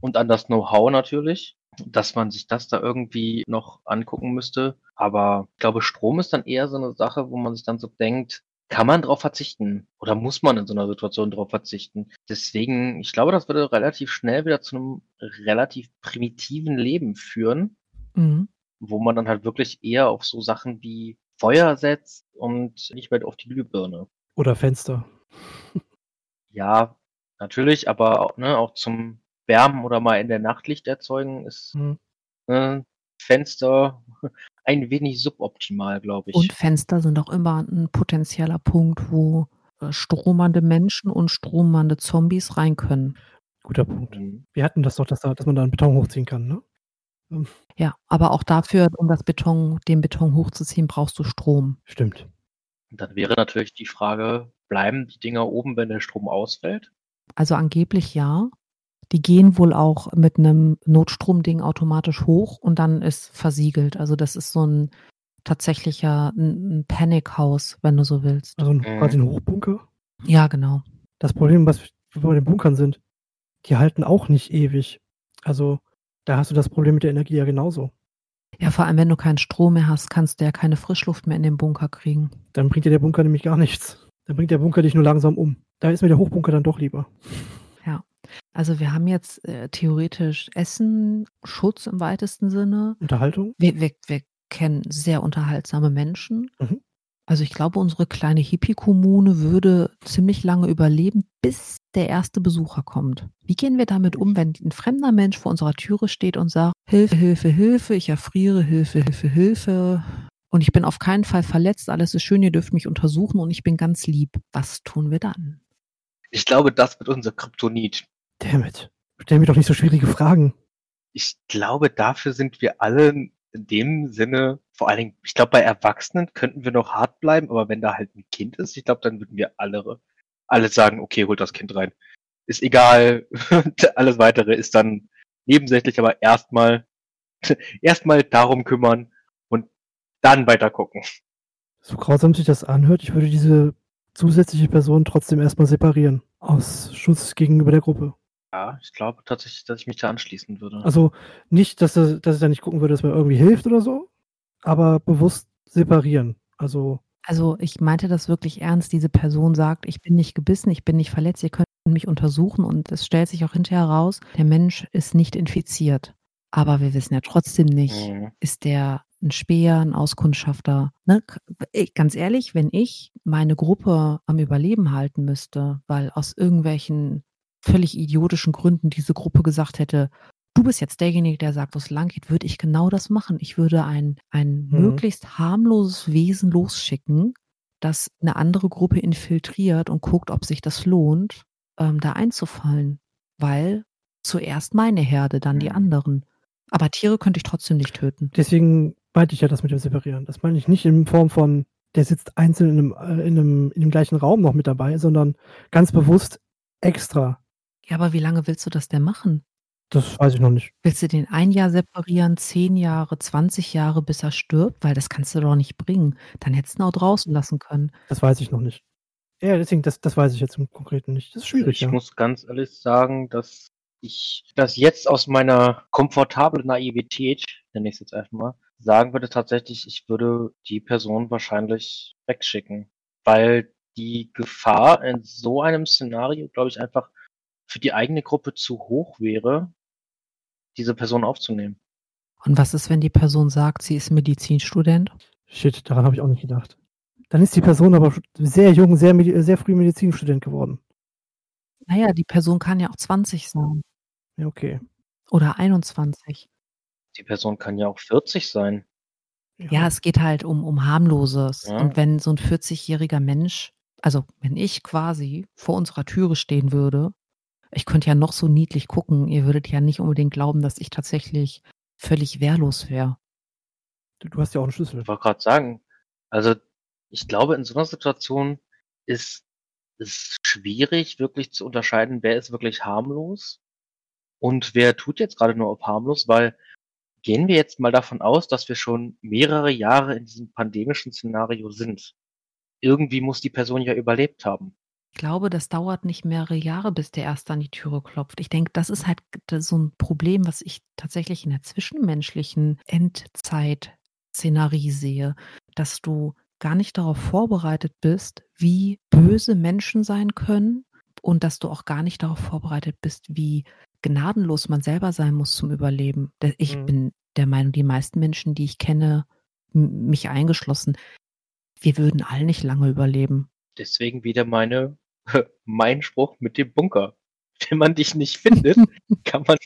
Und an das Know-how natürlich, dass man sich das da irgendwie noch angucken müsste. Aber ich glaube, Strom ist dann eher so eine Sache, wo man sich dann so denkt, kann man drauf verzichten? Oder muss man in so einer Situation drauf verzichten? Deswegen, ich glaube, das würde relativ schnell wieder zu einem relativ primitiven Leben führen. Mhm. wo man dann halt wirklich eher auf so Sachen wie Feuer setzt und nicht mehr auf die Glühbirne. Oder Fenster. Ja, natürlich, aber auch, ne, auch zum Wärmen oder mal in der Nacht Licht erzeugen ist Hm. ne, Fenster ein wenig suboptimal, glaube ich. Und Fenster sind auch immer ein potenzieller Punkt, wo äh, stromernde Menschen und stromernde Zombies rein können. Guter Punkt. Mhm. Wir hatten das doch, dass, da, dass man da einen Beton hochziehen kann, ne? Ja, aber auch dafür, um das Beton, den Beton hochzuziehen, brauchst du Strom. Stimmt. Und dann wäre natürlich die Frage, bleiben die Dinger oben, wenn der Strom ausfällt? Also angeblich ja. Die gehen wohl auch mit einem Notstromding automatisch hoch und dann ist versiegelt. Also das ist so ein tatsächlicher ein, ein Panic-Haus, wenn du so willst. Also ein, Mhm. quasi ein Hochbunker. Ja, genau. Das Problem, was wir bei den Bunkern sind, die halten auch nicht ewig. Also da hast du das Problem mit der Energie ja genauso. Ja, vor allem, wenn du keinen Strom mehr hast, kannst du ja keine Frischluft mehr in den Bunker kriegen. Dann bringt dir der Bunker nämlich gar nichts. Dann bringt der Bunker dich nur langsam um. Da ist mir der Hochbunker dann doch lieber. Also wir haben jetzt äh, theoretisch Essen, Schutz im weitesten Sinne. Unterhaltung? Wir, wir, wir kennen sehr unterhaltsame Menschen. Mhm. Also ich glaube, unsere kleine Hippie-Kommune würde ziemlich lange überleben, bis der erste Besucher kommt. Wie gehen wir damit um, wenn ein fremder Mensch vor unserer Türe steht und sagt, Hilfe, Hilfe, Hilfe, ich erfriere, Hilfe, Hilfe, Hilfe. Und ich bin auf keinen Fall verletzt, alles ist schön, ihr dürft mich untersuchen und ich bin ganz lieb. Was tun wir dann? Ich glaube, das wird unser Kryptonit. Damn it. Stell mir doch nicht so schwierige Fragen. ich glaube, dafür sind wir alle in dem Sinne, vor allen Dingen, ich glaube, bei Erwachsenen könnten wir noch hart bleiben, aber wenn da halt ein Kind ist, ich glaube, dann würden wir alle, alle sagen, okay, holt das Kind rein. Ist egal, (laughs) alles weitere ist dann nebensächlich, aber erstmal, (laughs) erstmal darum kümmern und dann weiter gucken. So grausam sich das anhört, ich würde diese zusätzliche Person trotzdem erstmal separieren. Aus Schutz gegenüber der Gruppe. Ja, ich glaube tatsächlich, dass ich mich da anschließen würde. Also nicht, dass, er, dass ich da nicht gucken würde, dass mir irgendwie hilft oder so, aber bewusst separieren. Also Also ich meinte das wirklich ernst. Diese Person sagt, ich bin nicht gebissen, ich bin nicht verletzt, ihr könnt mich untersuchen und es stellt sich auch hinterher raus, der Mensch ist nicht infiziert. Aber wir wissen ja trotzdem nicht, Mhm. ist der ein Späher, ein Auskundschafter. Ne? Ganz ehrlich, wenn ich meine Gruppe am Überleben halten müsste, weil aus irgendwelchen völlig idiotischen Gründen diese Gruppe gesagt hätte, du bist jetzt derjenige, der sagt, wo es lang geht, würde ich genau das machen. Ich würde ein, ein Mhm. möglichst harmloses Wesen losschicken, das eine andere Gruppe infiltriert und guckt, ob sich das lohnt, ähm, da einzufallen. Weil zuerst meine Herde, dann die Mhm. anderen. Aber Tiere könnte ich trotzdem nicht töten. Deswegen meinte ich ja das mit dem Separieren. Das meine ich nicht in Form von, der sitzt einzeln in einem, äh, in einem, in dem gleichen Raum noch mit dabei, sondern ganz bewusst extra. Ja, aber wie lange willst du das denn machen? Das weiß ich noch nicht. Willst du den ein Jahr separieren, zehn Jahre, 20 Jahre, bis er stirbt? Weil das kannst du doch nicht bringen. Dann hättest du ihn auch draußen lassen können. Das weiß ich noch nicht. Ja, deswegen, das, das weiß ich jetzt im Konkreten nicht. Das ist schwierig, ich ja. muss ganz ehrlich sagen, dass ich das jetzt aus meiner komfortablen Naivität, nenne ich es jetzt einfach mal, sagen würde tatsächlich, ich würde die Person wahrscheinlich wegschicken. Weil die Gefahr in so einem Szenario, glaube ich, einfach für die eigene Gruppe zu hoch wäre, diese Person aufzunehmen. Und was ist, wenn die Person sagt, sie ist Medizinstudent? Shit, daran habe ich auch nicht gedacht. Dann ist die Person aber sehr jung, sehr, sehr früh Medizinstudent geworden. Naja, die Person kann ja auch 20 sein Ja, okay. oder 21. Die Person kann ja auch 40 sein. Ja, es geht halt um, um harmloses. Ja. Und wenn so ein 40-jähriger Mensch, also wenn ich quasi vor unserer Türe stehen würde, ich könnte ja noch so niedlich gucken, ihr würdet ja nicht unbedingt glauben, dass ich tatsächlich völlig wehrlos wäre. Du, du hast ja auch einen Schlüssel. Ich wollte gerade sagen, also ich glaube, in so einer Situation ist es schwierig, wirklich zu unterscheiden, wer ist wirklich harmlos und wer tut jetzt gerade nur auf harmlos, weil gehen wir jetzt mal davon aus, dass wir schon mehrere Jahre in diesem pandemischen Szenario sind. Irgendwie muss die Person ja überlebt haben. Ich glaube, das dauert nicht mehrere Jahre, bis der erste an die Türe klopft. Ich denke, das ist halt so ein Problem, was ich tatsächlich in der zwischenmenschlichen Endzeit-Szenarie sehe, dass du gar nicht darauf vorbereitet bist, wie böse Menschen sein können und dass du auch gar nicht darauf vorbereitet bist, wie gnadenlos man selber sein muss zum Überleben. Ich Mhm. bin der Meinung, die meisten Menschen, die ich kenne, mich eingeschlossen, wir würden alle nicht lange überleben. Deswegen wieder meine, (laughs) mein Spruch mit dem Bunker. Wenn man dich nicht findet, (laughs) kann man,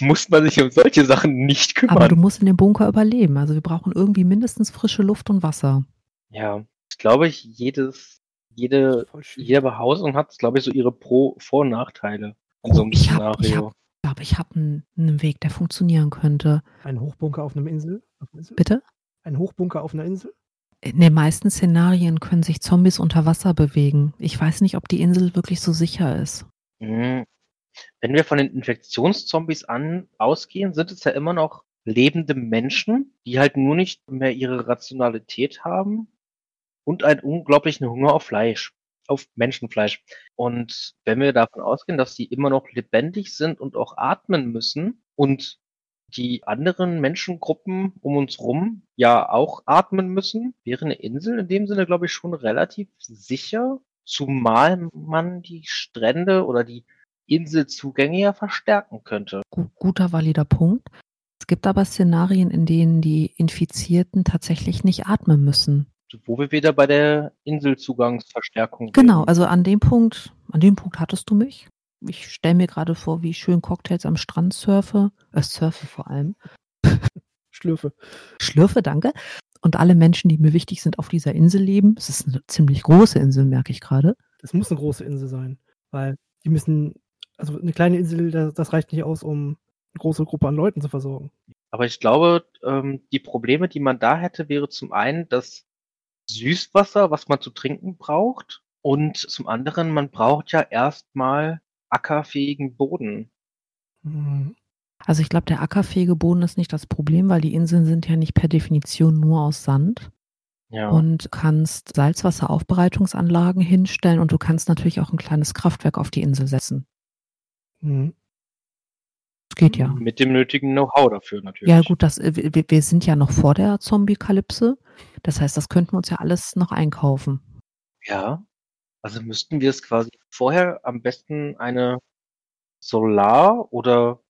muss man sich um solche Sachen nicht Aber du kümmern. musst in dem Bunker überleben. Also wir brauchen irgendwie mindestens frische Luft und Wasser. Ja, ich glaube, ich, jedes, jede, jede Behausung hat, glaube ich, so ihre Pro-, Vor- und Nachteile in so einem Oh, ich hab- ich Szenario. Ich glaube, ich habe einen, einen Weg, der funktionieren könnte. Ein Hochbunker auf einem Insel? Auf einer Insel? Bitte? Ein Hochbunker auf einer Insel? In den meisten Szenarien können sich Zombies unter Wasser bewegen. Ich weiß nicht, ob die Insel wirklich so sicher ist. Mhm. Wenn wir von den Infektionszombies an ausgehen, sind es ja immer noch lebende Menschen, die halt nur nicht mehr ihre Rationalität haben und einen unglaublichen Hunger auf Fleisch, auf Menschenfleisch. Und wenn wir davon ausgehen, dass die immer noch lebendig sind und auch atmen müssen und die anderen Menschengruppen um uns rum ja auch atmen müssen, wäre eine Insel in dem Sinne, glaube ich, schon relativ sicher, zumal man die Strände oder die Inselzugänge ja verstärken könnte. Gu guter, valider Punkt. Es gibt aber Szenarien, in denen die Infizierten tatsächlich nicht atmen müssen. Wo wir wieder bei der Inselzugangsverstärkung Genau, wären. also an dem Punkt, an dem Punkt hattest du mich. Ich stelle mir gerade vor, wie ich schön Cocktails am Strand surfe, äh, surfe vor allem. Schlürfe. Schlürfe, danke. Und alle Menschen, die mir wichtig sind, auf dieser Insel leben. Es ist eine ziemlich große Insel, merke ich gerade. Das muss eine große Insel sein, weil die müssen, also eine kleine Insel, das, das reicht nicht aus, um eine große Gruppe an Leuten zu versorgen. Aber ich glaube, ähm, die Probleme, die man da hätte, wäre zum einen das Süßwasser, was man zu trinken braucht. Und zum anderen, man braucht ja erstmal ackerfähigen Boden. Mhm. Also ich glaube, der ackerfähige Boden ist nicht das Problem, weil die Inseln sind ja nicht per Definition nur aus Sand. Ja. Und kannst Salzwasseraufbereitungsanlagen hinstellen und du kannst natürlich auch ein kleines Kraftwerk auf die Insel setzen. Mhm. Das geht ja. Mit dem nötigen Know-how dafür natürlich. Ja, gut, das, wir, wir sind ja noch vor der Zombie-Kalypse. Das heißt, das könnten wir uns ja alles noch einkaufen. Ja. Also müssten wir es quasi vorher am besten eine Solar- oder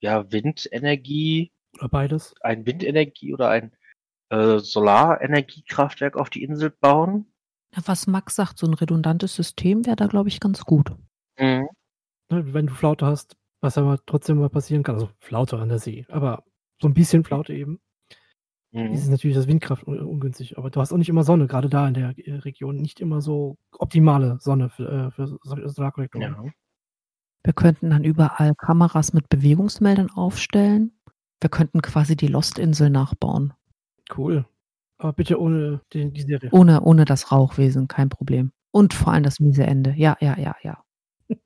ja, Windenergie, Oder beides. ein Windenergie oder ein äh, Solarenergiekraftwerk auf die Insel bauen. Ja, was Max sagt, so ein redundantes System wäre da, glaube ich, ganz gut. Mhm. Ne, Wenn du Flaute hast, Was aber trotzdem mal passieren kann. Also Flaute an der See, aber so ein bisschen Flaute eben. Mhm. Ist natürlich das Windkraft un ungünstig, aber du hast auch nicht immer Sonne, gerade da in der äh, Region. Nicht immer so optimale Sonne für, äh, für Solarkollektoren. Ja. Wir könnten dann überall Kameras mit Bewegungsmeldern aufstellen. Wir könnten quasi die Lost-Insel nachbauen. Cool. Aber bitte ohne die, die Serie. Ohne, ohne das Rauchwesen, kein Problem. Und vor allem das miese Ende. Ja, ja, ja, ja. (laughs)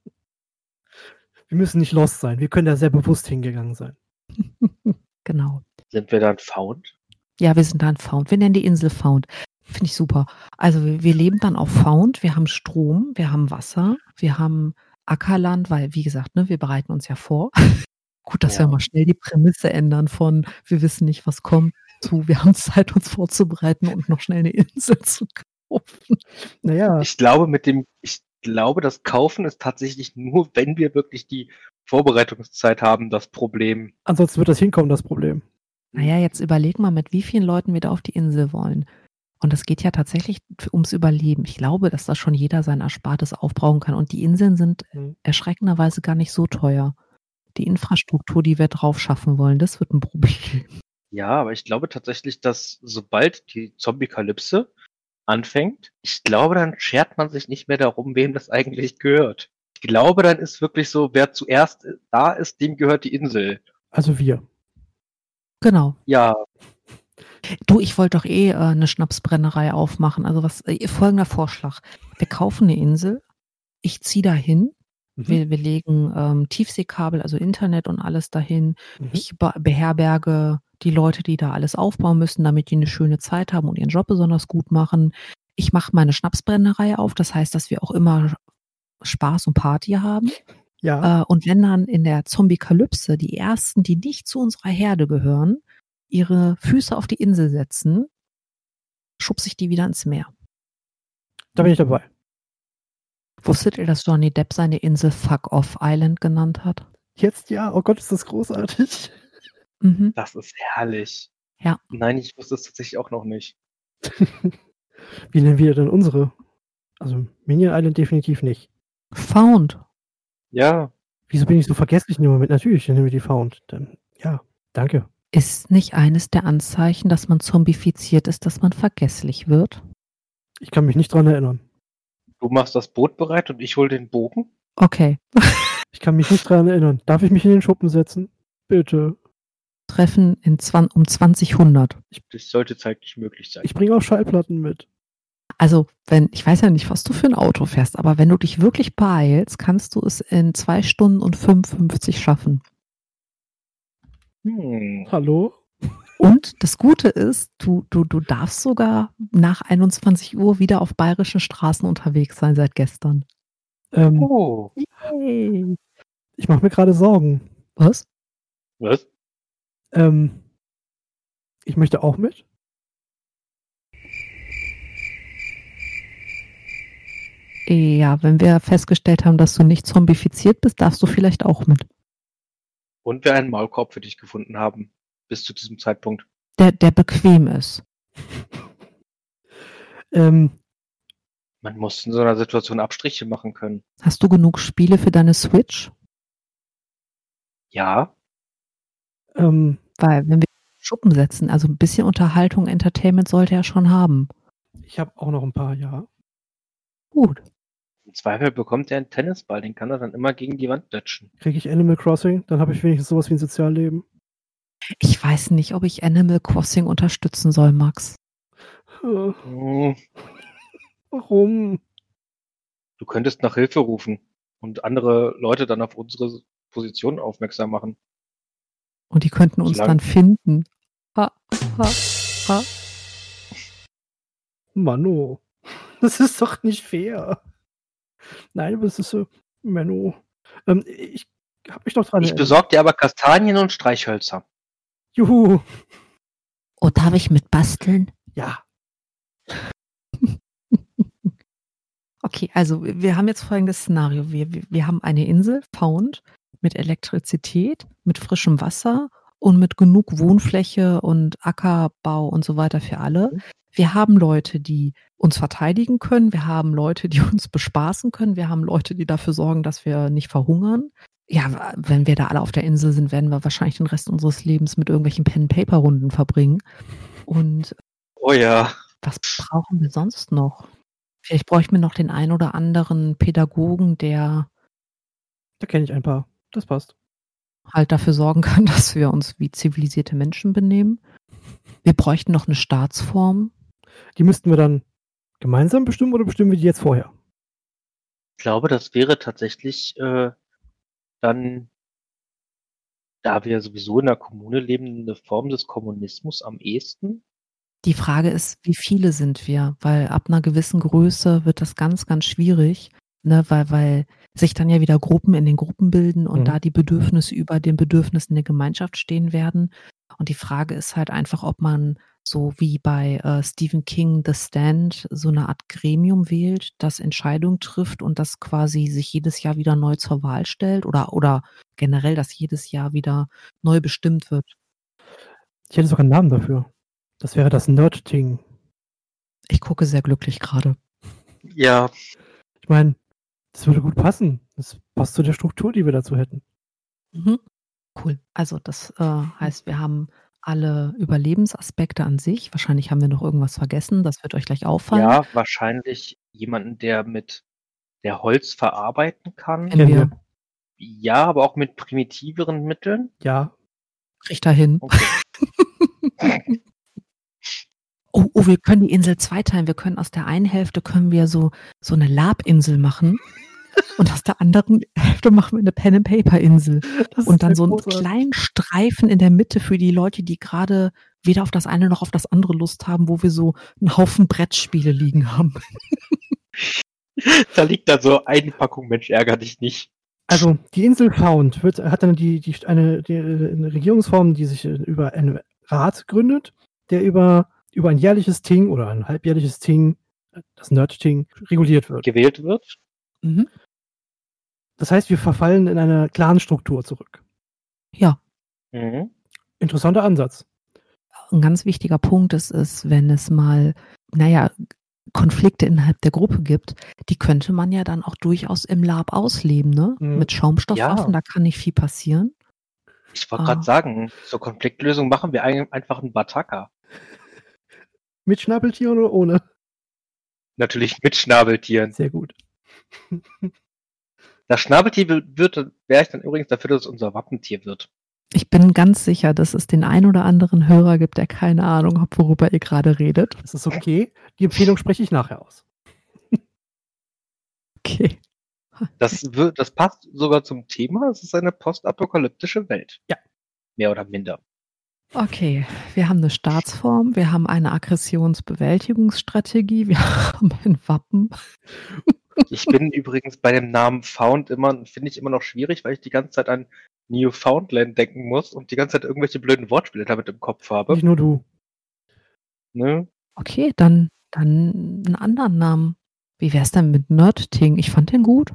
Wir müssen nicht lost sein. Wir können da sehr bewusst hingegangen sein. (laughs) Genau. Sind wir dann found? Ja, wir sind dann Found. Wir nennen die Insel Found. Finde ich super. Also wir, wir leben dann auf Found. Wir haben Strom, wir haben Wasser, wir haben Ackerland, weil, wie gesagt, ne, wir bereiten uns ja vor. (laughs) Gut, dass Ja. wir mal schnell die Prämisse ändern von wir wissen nicht, was kommt, zu wir haben Zeit, uns vorzubereiten und noch schnell eine Insel (laughs) zu kaufen. Naja, Ich glaube, mit dem, ich glaube, das Kaufen ist tatsächlich nur, wenn wir wirklich die Vorbereitungszeit haben, das Problem. ansonsten wird das hinkommen, das Problem. Naja, jetzt überleg mal, mit wie vielen Leuten wir da auf die Insel wollen. Und es geht ja tatsächlich ums Überleben. Ich glaube, dass da schon jeder sein Erspartes aufbrauchen kann. Und die Inseln sind Hm. erschreckenderweise gar nicht so teuer. Die Infrastruktur, die wir drauf schaffen wollen, das wird ein Problem. Ja, aber ich glaube tatsächlich, dass sobald die Zombie-Kalypse anfängt, ich glaube, dann schert man sich nicht mehr darum, wem das eigentlich gehört. Ich glaube, dann ist wirklich so, wer zuerst da ist, dem gehört die Insel. Also wir. Genau. Ja, Du, ich wollte doch eh äh, eine Schnapsbrennerei aufmachen. Also was, äh, folgender Vorschlag. Wir kaufen eine Insel. Ich ziehe dahin. Mhm. Wir, wir legen ähm, Tiefseekabel, also Internet und alles dahin. Mhm. Ich be beherberge die Leute, die da alles aufbauen müssen, damit die eine schöne Zeit haben und ihren Job besonders gut machen. Ich mache meine Schnapsbrennerei auf. Das heißt, dass wir auch immer Spaß und Party haben. Ja, Äh, und wenn dann in der Zombie-Kalypse die ersten, die nicht zu unserer Herde gehören, ihre Füße auf die Insel setzen, schubse ich die wieder ins Meer. da bin ich dabei. Wusstet ihr, dass Johnny Depp seine Insel Fuck Off Island genannt hat? Jetzt ja, oh Gott, ist das großartig. Mhm. das ist herrlich. Ja. Nein, ich wusste es tatsächlich auch noch nicht. (laughs) Wie nennen wir denn unsere? Also Minion Island definitiv nicht. Found. Ja, Wieso bin ich so vergesslich in dem Moment? Natürlich nennen wir die Found. Dann, ja, danke. Ist nicht eines der Anzeichen, dass man zombifiziert ist, dass man vergesslich wird? Ich kann mich nicht dran erinnern. du machst das Boot bereit und ich hol den Bogen. Okay. Ich kann mich nicht dran erinnern. Darf ich mich in den Schuppen setzen? Bitte. Treffen in um 2000. Das sollte zeitlich möglich sein. Ich bringe auch Schallplatten mit. Also, wenn, ich weiß ja nicht, was du für ein Auto fährst, aber wenn du dich wirklich beeilst, kannst du es in zwei Stunden und 55 schaffen. Hm. Hallo? Und das Gute ist, du, du, du darfst sogar nach 21 Uhr wieder auf bayerischen Straßen unterwegs sein seit gestern. Ähm, Oh. Yay. ich mache mir gerade Sorgen. Was? Was? Ähm, ich möchte auch mit. Ja, wenn wir festgestellt haben, dass du nicht zombifiziert bist, darfst du vielleicht auch mit. Und wir einen Maulkorb für dich gefunden haben. Bis zu diesem Zeitpunkt. Der, der bequem ist. (laughs) Ähm, Man muss in so einer Situation Abstriche machen können. Hast du genug Spiele für deine Switch? Ja, ähm, Weil, wenn wir Schuppen setzen, also ein bisschen Unterhaltung, Entertainment sollte er schon haben. ich habe auch noch ein paar, ja. Gut. Im Zweifel bekommt er einen Tennisball, den kann er dann immer gegen die Wand datschen. Kriege ich Animal Crossing? Dann habe ich wenigstens sowas wie ein Sozialleben. Ich weiß nicht, ob ich Animal Crossing unterstützen soll, Max. Hm, Warum? Du könntest nach Hilfe rufen und andere Leute dann auf unsere Position aufmerksam machen. Und die könnten uns Solange- dann finden. Ha, ha, ha. Mano. Das ist doch nicht fair. Nein, aber es ist so. Mano. Ähm, ich habe mich doch dran Ich erinnert. besorge dir aber Kastanien und Streichhölzer. Juhu. Oh, darf ich mit basteln? Ja. (laughs) Okay, also wir haben jetzt folgendes Szenario. Wir, wir, wir haben eine Insel, Found, mit Elektrizität, mit frischem Wasser und mit genug Wohnfläche und Ackerbau und so weiter für alle. Wir haben Leute, die uns verteidigen können. Wir haben Leute, die (laughs) uns bespaßen können. Wir haben Leute, die dafür sorgen, dass wir nicht verhungern. ja, wenn wir da alle auf der Insel sind, werden wir wahrscheinlich den Rest unseres Lebens mit irgendwelchen Pen-Paper-Runden verbringen. Und Oh ja. was brauchen wir sonst noch? Vielleicht bräuchten wir noch den ein oder anderen Pädagogen, der Da kenne ich ein paar. Das passt. Halt dafür sorgen kann, (laughs) dass wir uns wie zivilisierte Menschen benehmen. Wir bräuchten noch eine Staatsform. Die müssten wir dann gemeinsam bestimmen oder bestimmen wir die jetzt vorher? Ich glaube, das wäre tatsächlich äh, dann, da wir sowieso in der Kommune leben, eine Form des Kommunismus am ehesten. Die Frage ist, wie viele sind wir? Weil ab einer gewissen Größe wird das ganz, ganz schwierig, ne? weil, weil sich dann ja wieder Gruppen in den Gruppen bilden und Mhm. da die Bedürfnisse über den Bedürfnissen der Gemeinschaft stehen werden. Und die Frage ist halt einfach, ob man so wie bei äh, Stephen King The Stand so eine Art Gremium wählt, das Entscheidungen trifft und das quasi sich jedes Jahr wieder neu zur Wahl stellt oder, oder generell, das jedes Jahr wieder neu bestimmt wird. Ich hätte sogar einen Namen dafür. Das wäre das Nerd-Ting. Ich gucke sehr glücklich gerade. Ja, Ich meine, das würde gut passen. Das passt zu der Struktur, die wir dazu hätten. Mhm. Cool. Also das äh, heißt, wir haben alle Überlebensaspekte an sich. Wahrscheinlich haben wir noch irgendwas vergessen. Das wird euch gleich auffallen. ja, wahrscheinlich jemanden, der mit der Holz verarbeiten kann. Kennen wir. Ja, aber auch mit primitiveren Mitteln. Ja, Kriegt dahin. Okay. (laughs) (laughs) Oh, oh, wir können die Insel zweiteilen. Wir können aus der einen Hälfte können wir so so eine Labinsel machen und aus der anderen Hälfte machen wir eine Pen and Paper Insel das und dann so einen großartig. kleinen Streifen in der Mitte für die Leute, die gerade weder auf das eine noch auf das andere Lust haben, wo wir so einen Haufen Brettspiele liegen haben. (laughs) da liegt dann so eine Packung Mensch, ärger dich nicht. Also die Insel Found wird, hat dann die, die, eine, die, eine Regierungsform, die sich über einen Rat gründet, der über, über ein jährliches Ting oder ein halbjährliches Ting, das Nerd-Ting, reguliert wird. Gewählt wird. Mhm. Das heißt, wir verfallen in eine Clan-Struktur zurück. Ja, Mhm. Interessanter Ansatz. ein ganz wichtiger Punkt ist, ist, wenn es mal, naja, Konflikte innerhalb der Gruppe gibt, die könnte man ja dann auch durchaus im Lab ausleben, ne? Mhm. Mit Schaumstoffwaffen, Ja. da kann nicht viel passieren. Ich wollte Ah. gerade sagen, zur Konfliktlösung machen wir ein- einfach einen Bataka. Mit Schnabeltieren oder ohne? Natürlich mit Schnabeltieren. Sehr gut. Das Schnabeltier wird, wäre ich dann übrigens dafür, dass es unser Wappentier wird. Ich bin ganz sicher, dass es den ein oder anderen Hörer gibt, der keine Ahnung hat, worüber ihr gerade redet. Das ist okay. Die Empfehlung spreche ich nachher aus. (laughs) Okay. Das, wird, das passt sogar zum Thema. Es ist eine postapokalyptische Welt. Ja. Mehr oder minder. Okay, wir haben eine Staatsform, wir haben eine Aggressionsbewältigungsstrategie, wir (laughs) haben ein Wappen. Ich bin (laughs) übrigens bei dem Namen Found immer, finde ich immer noch schwierig, weil ich die ganze Zeit an Newfoundland denken muss und die ganze Zeit irgendwelche blöden Wortspiele damit im Kopf habe. Nicht nur du. Ne? Okay, dann, dann einen anderen Namen. Wie wär's denn mit Nerdting? Ich fand den gut.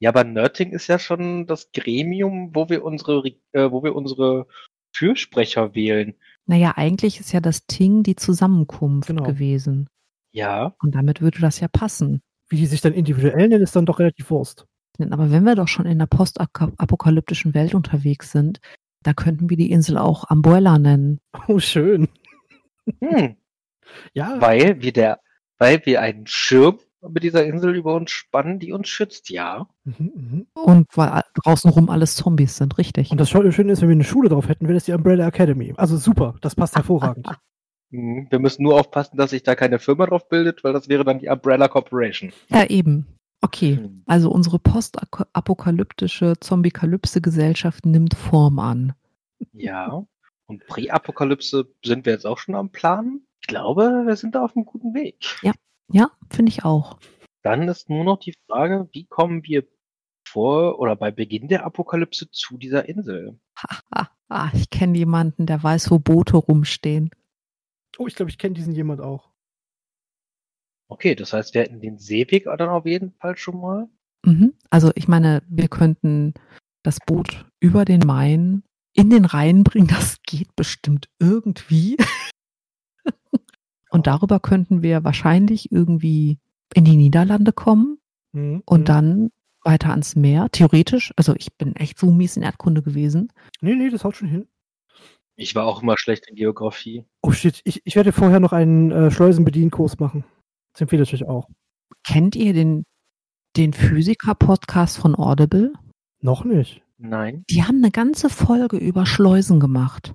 Ja, aber Nerding ist ja schon das Gremium, wo wir unsere, Re- äh, wo wir unsere Fürsprecher wählen. Naja, eigentlich ist ja das Ting die Zusammenkunft Genau. gewesen. Ja, Und damit würde das ja passen. Wie die sich dann individuell nennen, ist dann doch relativ Wurst. Aber wenn wir doch schon in der postapokalyptischen Welt unterwegs sind, da könnten wir die Insel auch Umbrella nennen. Oh, schön. hm, Ja, weil wir der, weil wir einen Schirm mit dieser Insel über uns spannen, die uns schützt. Ja, Mhm, mhm. Und weil draußen rum alles Zombies sind, richtig. Und das Schö- Schöne ist, wenn wir eine Schule drauf hätten, wäre das die Umbrella Academy. Also super, das passt hervorragend. (laughs) Hm, wir müssen nur aufpassen, dass sich da keine Firma drauf bildet, weil das wäre dann die Umbrella Corporation. Ja, eben. Okay. Hm. Also unsere postapokalyptische Zombie-Kalypse-Gesellschaft nimmt Form an. Ja. Und Präapokalypse sind wir jetzt auch schon am Plan. Ich glaube, wir sind da auf einem guten Weg. Ja, finde ich auch. Dann ist nur noch die Frage, wie kommen wir vor oder bei Beginn der Apokalypse zu dieser Insel? Ha, ha, ha. Ich kenne jemanden, der weiß, wo Boote rumstehen. Oh, ich glaube, ich kenne diesen jemand auch. Okay, das heißt, wir hätten den Seeweg dann auf jeden Fall schon mal. Mhm. Also ich meine, wir könnten das Boot über den Main in den Rhein bringen. Das geht bestimmt irgendwie. (laughs) Und darüber könnten wir wahrscheinlich irgendwie in die Niederlande kommen Mhm. und mhm. dann weiter ans Meer, theoretisch. Also ich bin echt so mies in Erdkunde gewesen. Nee, nee, das haut schon hin. Ich war auch immer schlecht in Geografie. Oh shit, ich, ich werde vorher noch einen äh, Schleusenbedienkurs machen. Das empfehle ich euch auch. Kennt ihr den, den Physiker-Podcast von Audible? Noch nicht. Nein. Die haben eine ganze Folge über Schleusen gemacht.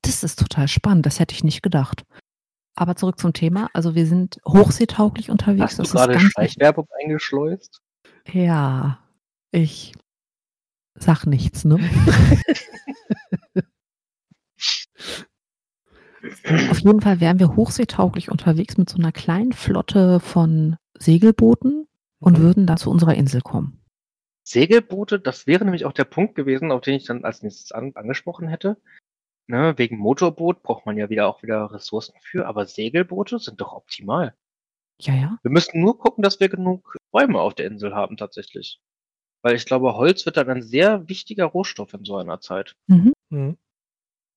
Das ist total spannend, das hätte ich nicht gedacht. Aber zurück zum Thema. Also wir sind hochseetauglich unterwegs. Hast du das ist gerade. Schleichwerbung eingeschleust? Ja, ich sag nichts, ne? (laughs) Auf jeden Fall wären wir hochseetauglich unterwegs mit so einer kleinen Flotte von Segelbooten und Mhm. würden dann zu unserer Insel kommen. Segelboote, das wäre nämlich auch der Punkt gewesen, auf den ich dann als nächstes an, angesprochen hätte. Ne, wegen Motorboot braucht man ja wieder auch wieder Ressourcen für, aber Segelboote sind doch optimal. Ja, ja. Wir müssten nur gucken, dass wir genug Bäume auf der Insel haben tatsächlich. Weil ich glaube, Holz wird dann ein sehr wichtiger Rohstoff in so einer Zeit. Mhm. Mhm.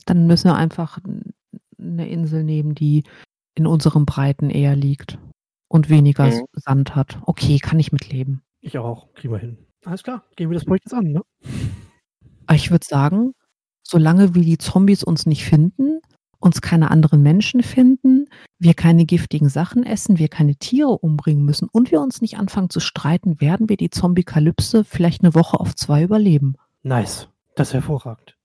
Dann müssen wir einfach eine Insel nehmen, die in unseren Breiten eher liegt und weniger Mhm. Sand hat. Okay, kann ich mitleben. Ich auch. Kriegen wir hin. Alles klar. Gehen wir das Projekt jetzt an, ne? Aber ich würde sagen, solange wie die Zombies uns nicht finden, uns keine anderen Menschen finden, wir keine giftigen Sachen essen, wir keine Tiere umbringen müssen und wir uns nicht anfangen zu streiten, werden wir die Zombie-Kalypse vielleicht eine Woche auf zwei überleben. Nice. Das ist hervorragend.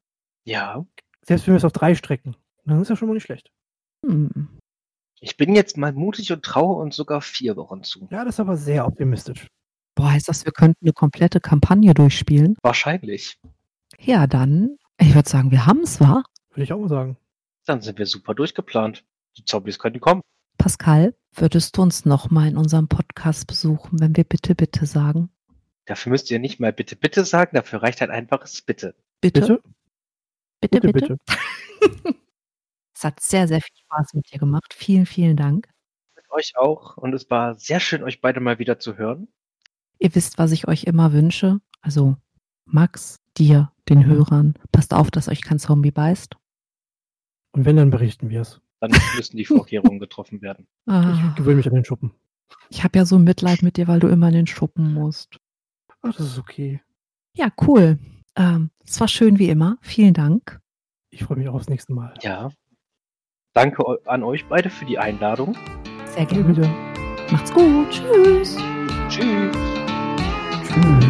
Ja. Selbst wenn wir es auf drei strecken, dann ist ja schon mal nicht schlecht. Hm. Ich bin jetzt mal mutig und traue uns sogar vier Wochen zu. Ja, das ist aber sehr optimistisch. Boah, heißt das, wir könnten eine komplette Kampagne durchspielen? Wahrscheinlich. Ja, dann, ich würde sagen, wir haben es, wa? Würde ich auch mal sagen. Dann sind wir super durchgeplant. Die Zombies können kommen. Pascal, würdest du uns nochmal in unserem Podcast besuchen, wenn wir bitte, bitte sagen? Dafür müsst ihr nicht mal bitte, bitte sagen, dafür reicht ein einfaches Bitte. Bitte, Bitte? Bitte, bitte. (laughs) Es hat sehr, sehr viel Spaß mit dir gemacht. Vielen, vielen Dank. Mit euch auch. Und es war sehr schön, euch beide mal wieder zu hören. Ihr wisst, was ich euch immer wünsche. Also Max, dir, den Hörern, passt auf, dass euch kein Zombie beißt. Und wenn, dann berichten wir es. Dann müssen die (laughs) Vorkehrungen getroffen werden. Ah, Ich gewöhne mich an den Schuppen. ich habe ja so Mitleid mit dir, weil du immer in den Schuppen musst. Ach, das ist okay. Ja, cool. Ähm, es war schön wie immer. Vielen Dank. Ich freue mich auch aufs nächste Mal. Ja. Danke an euch beide für die Einladung. Sehr Gerne. Macht's gut. Tschüss. Tschüss. Tschüss.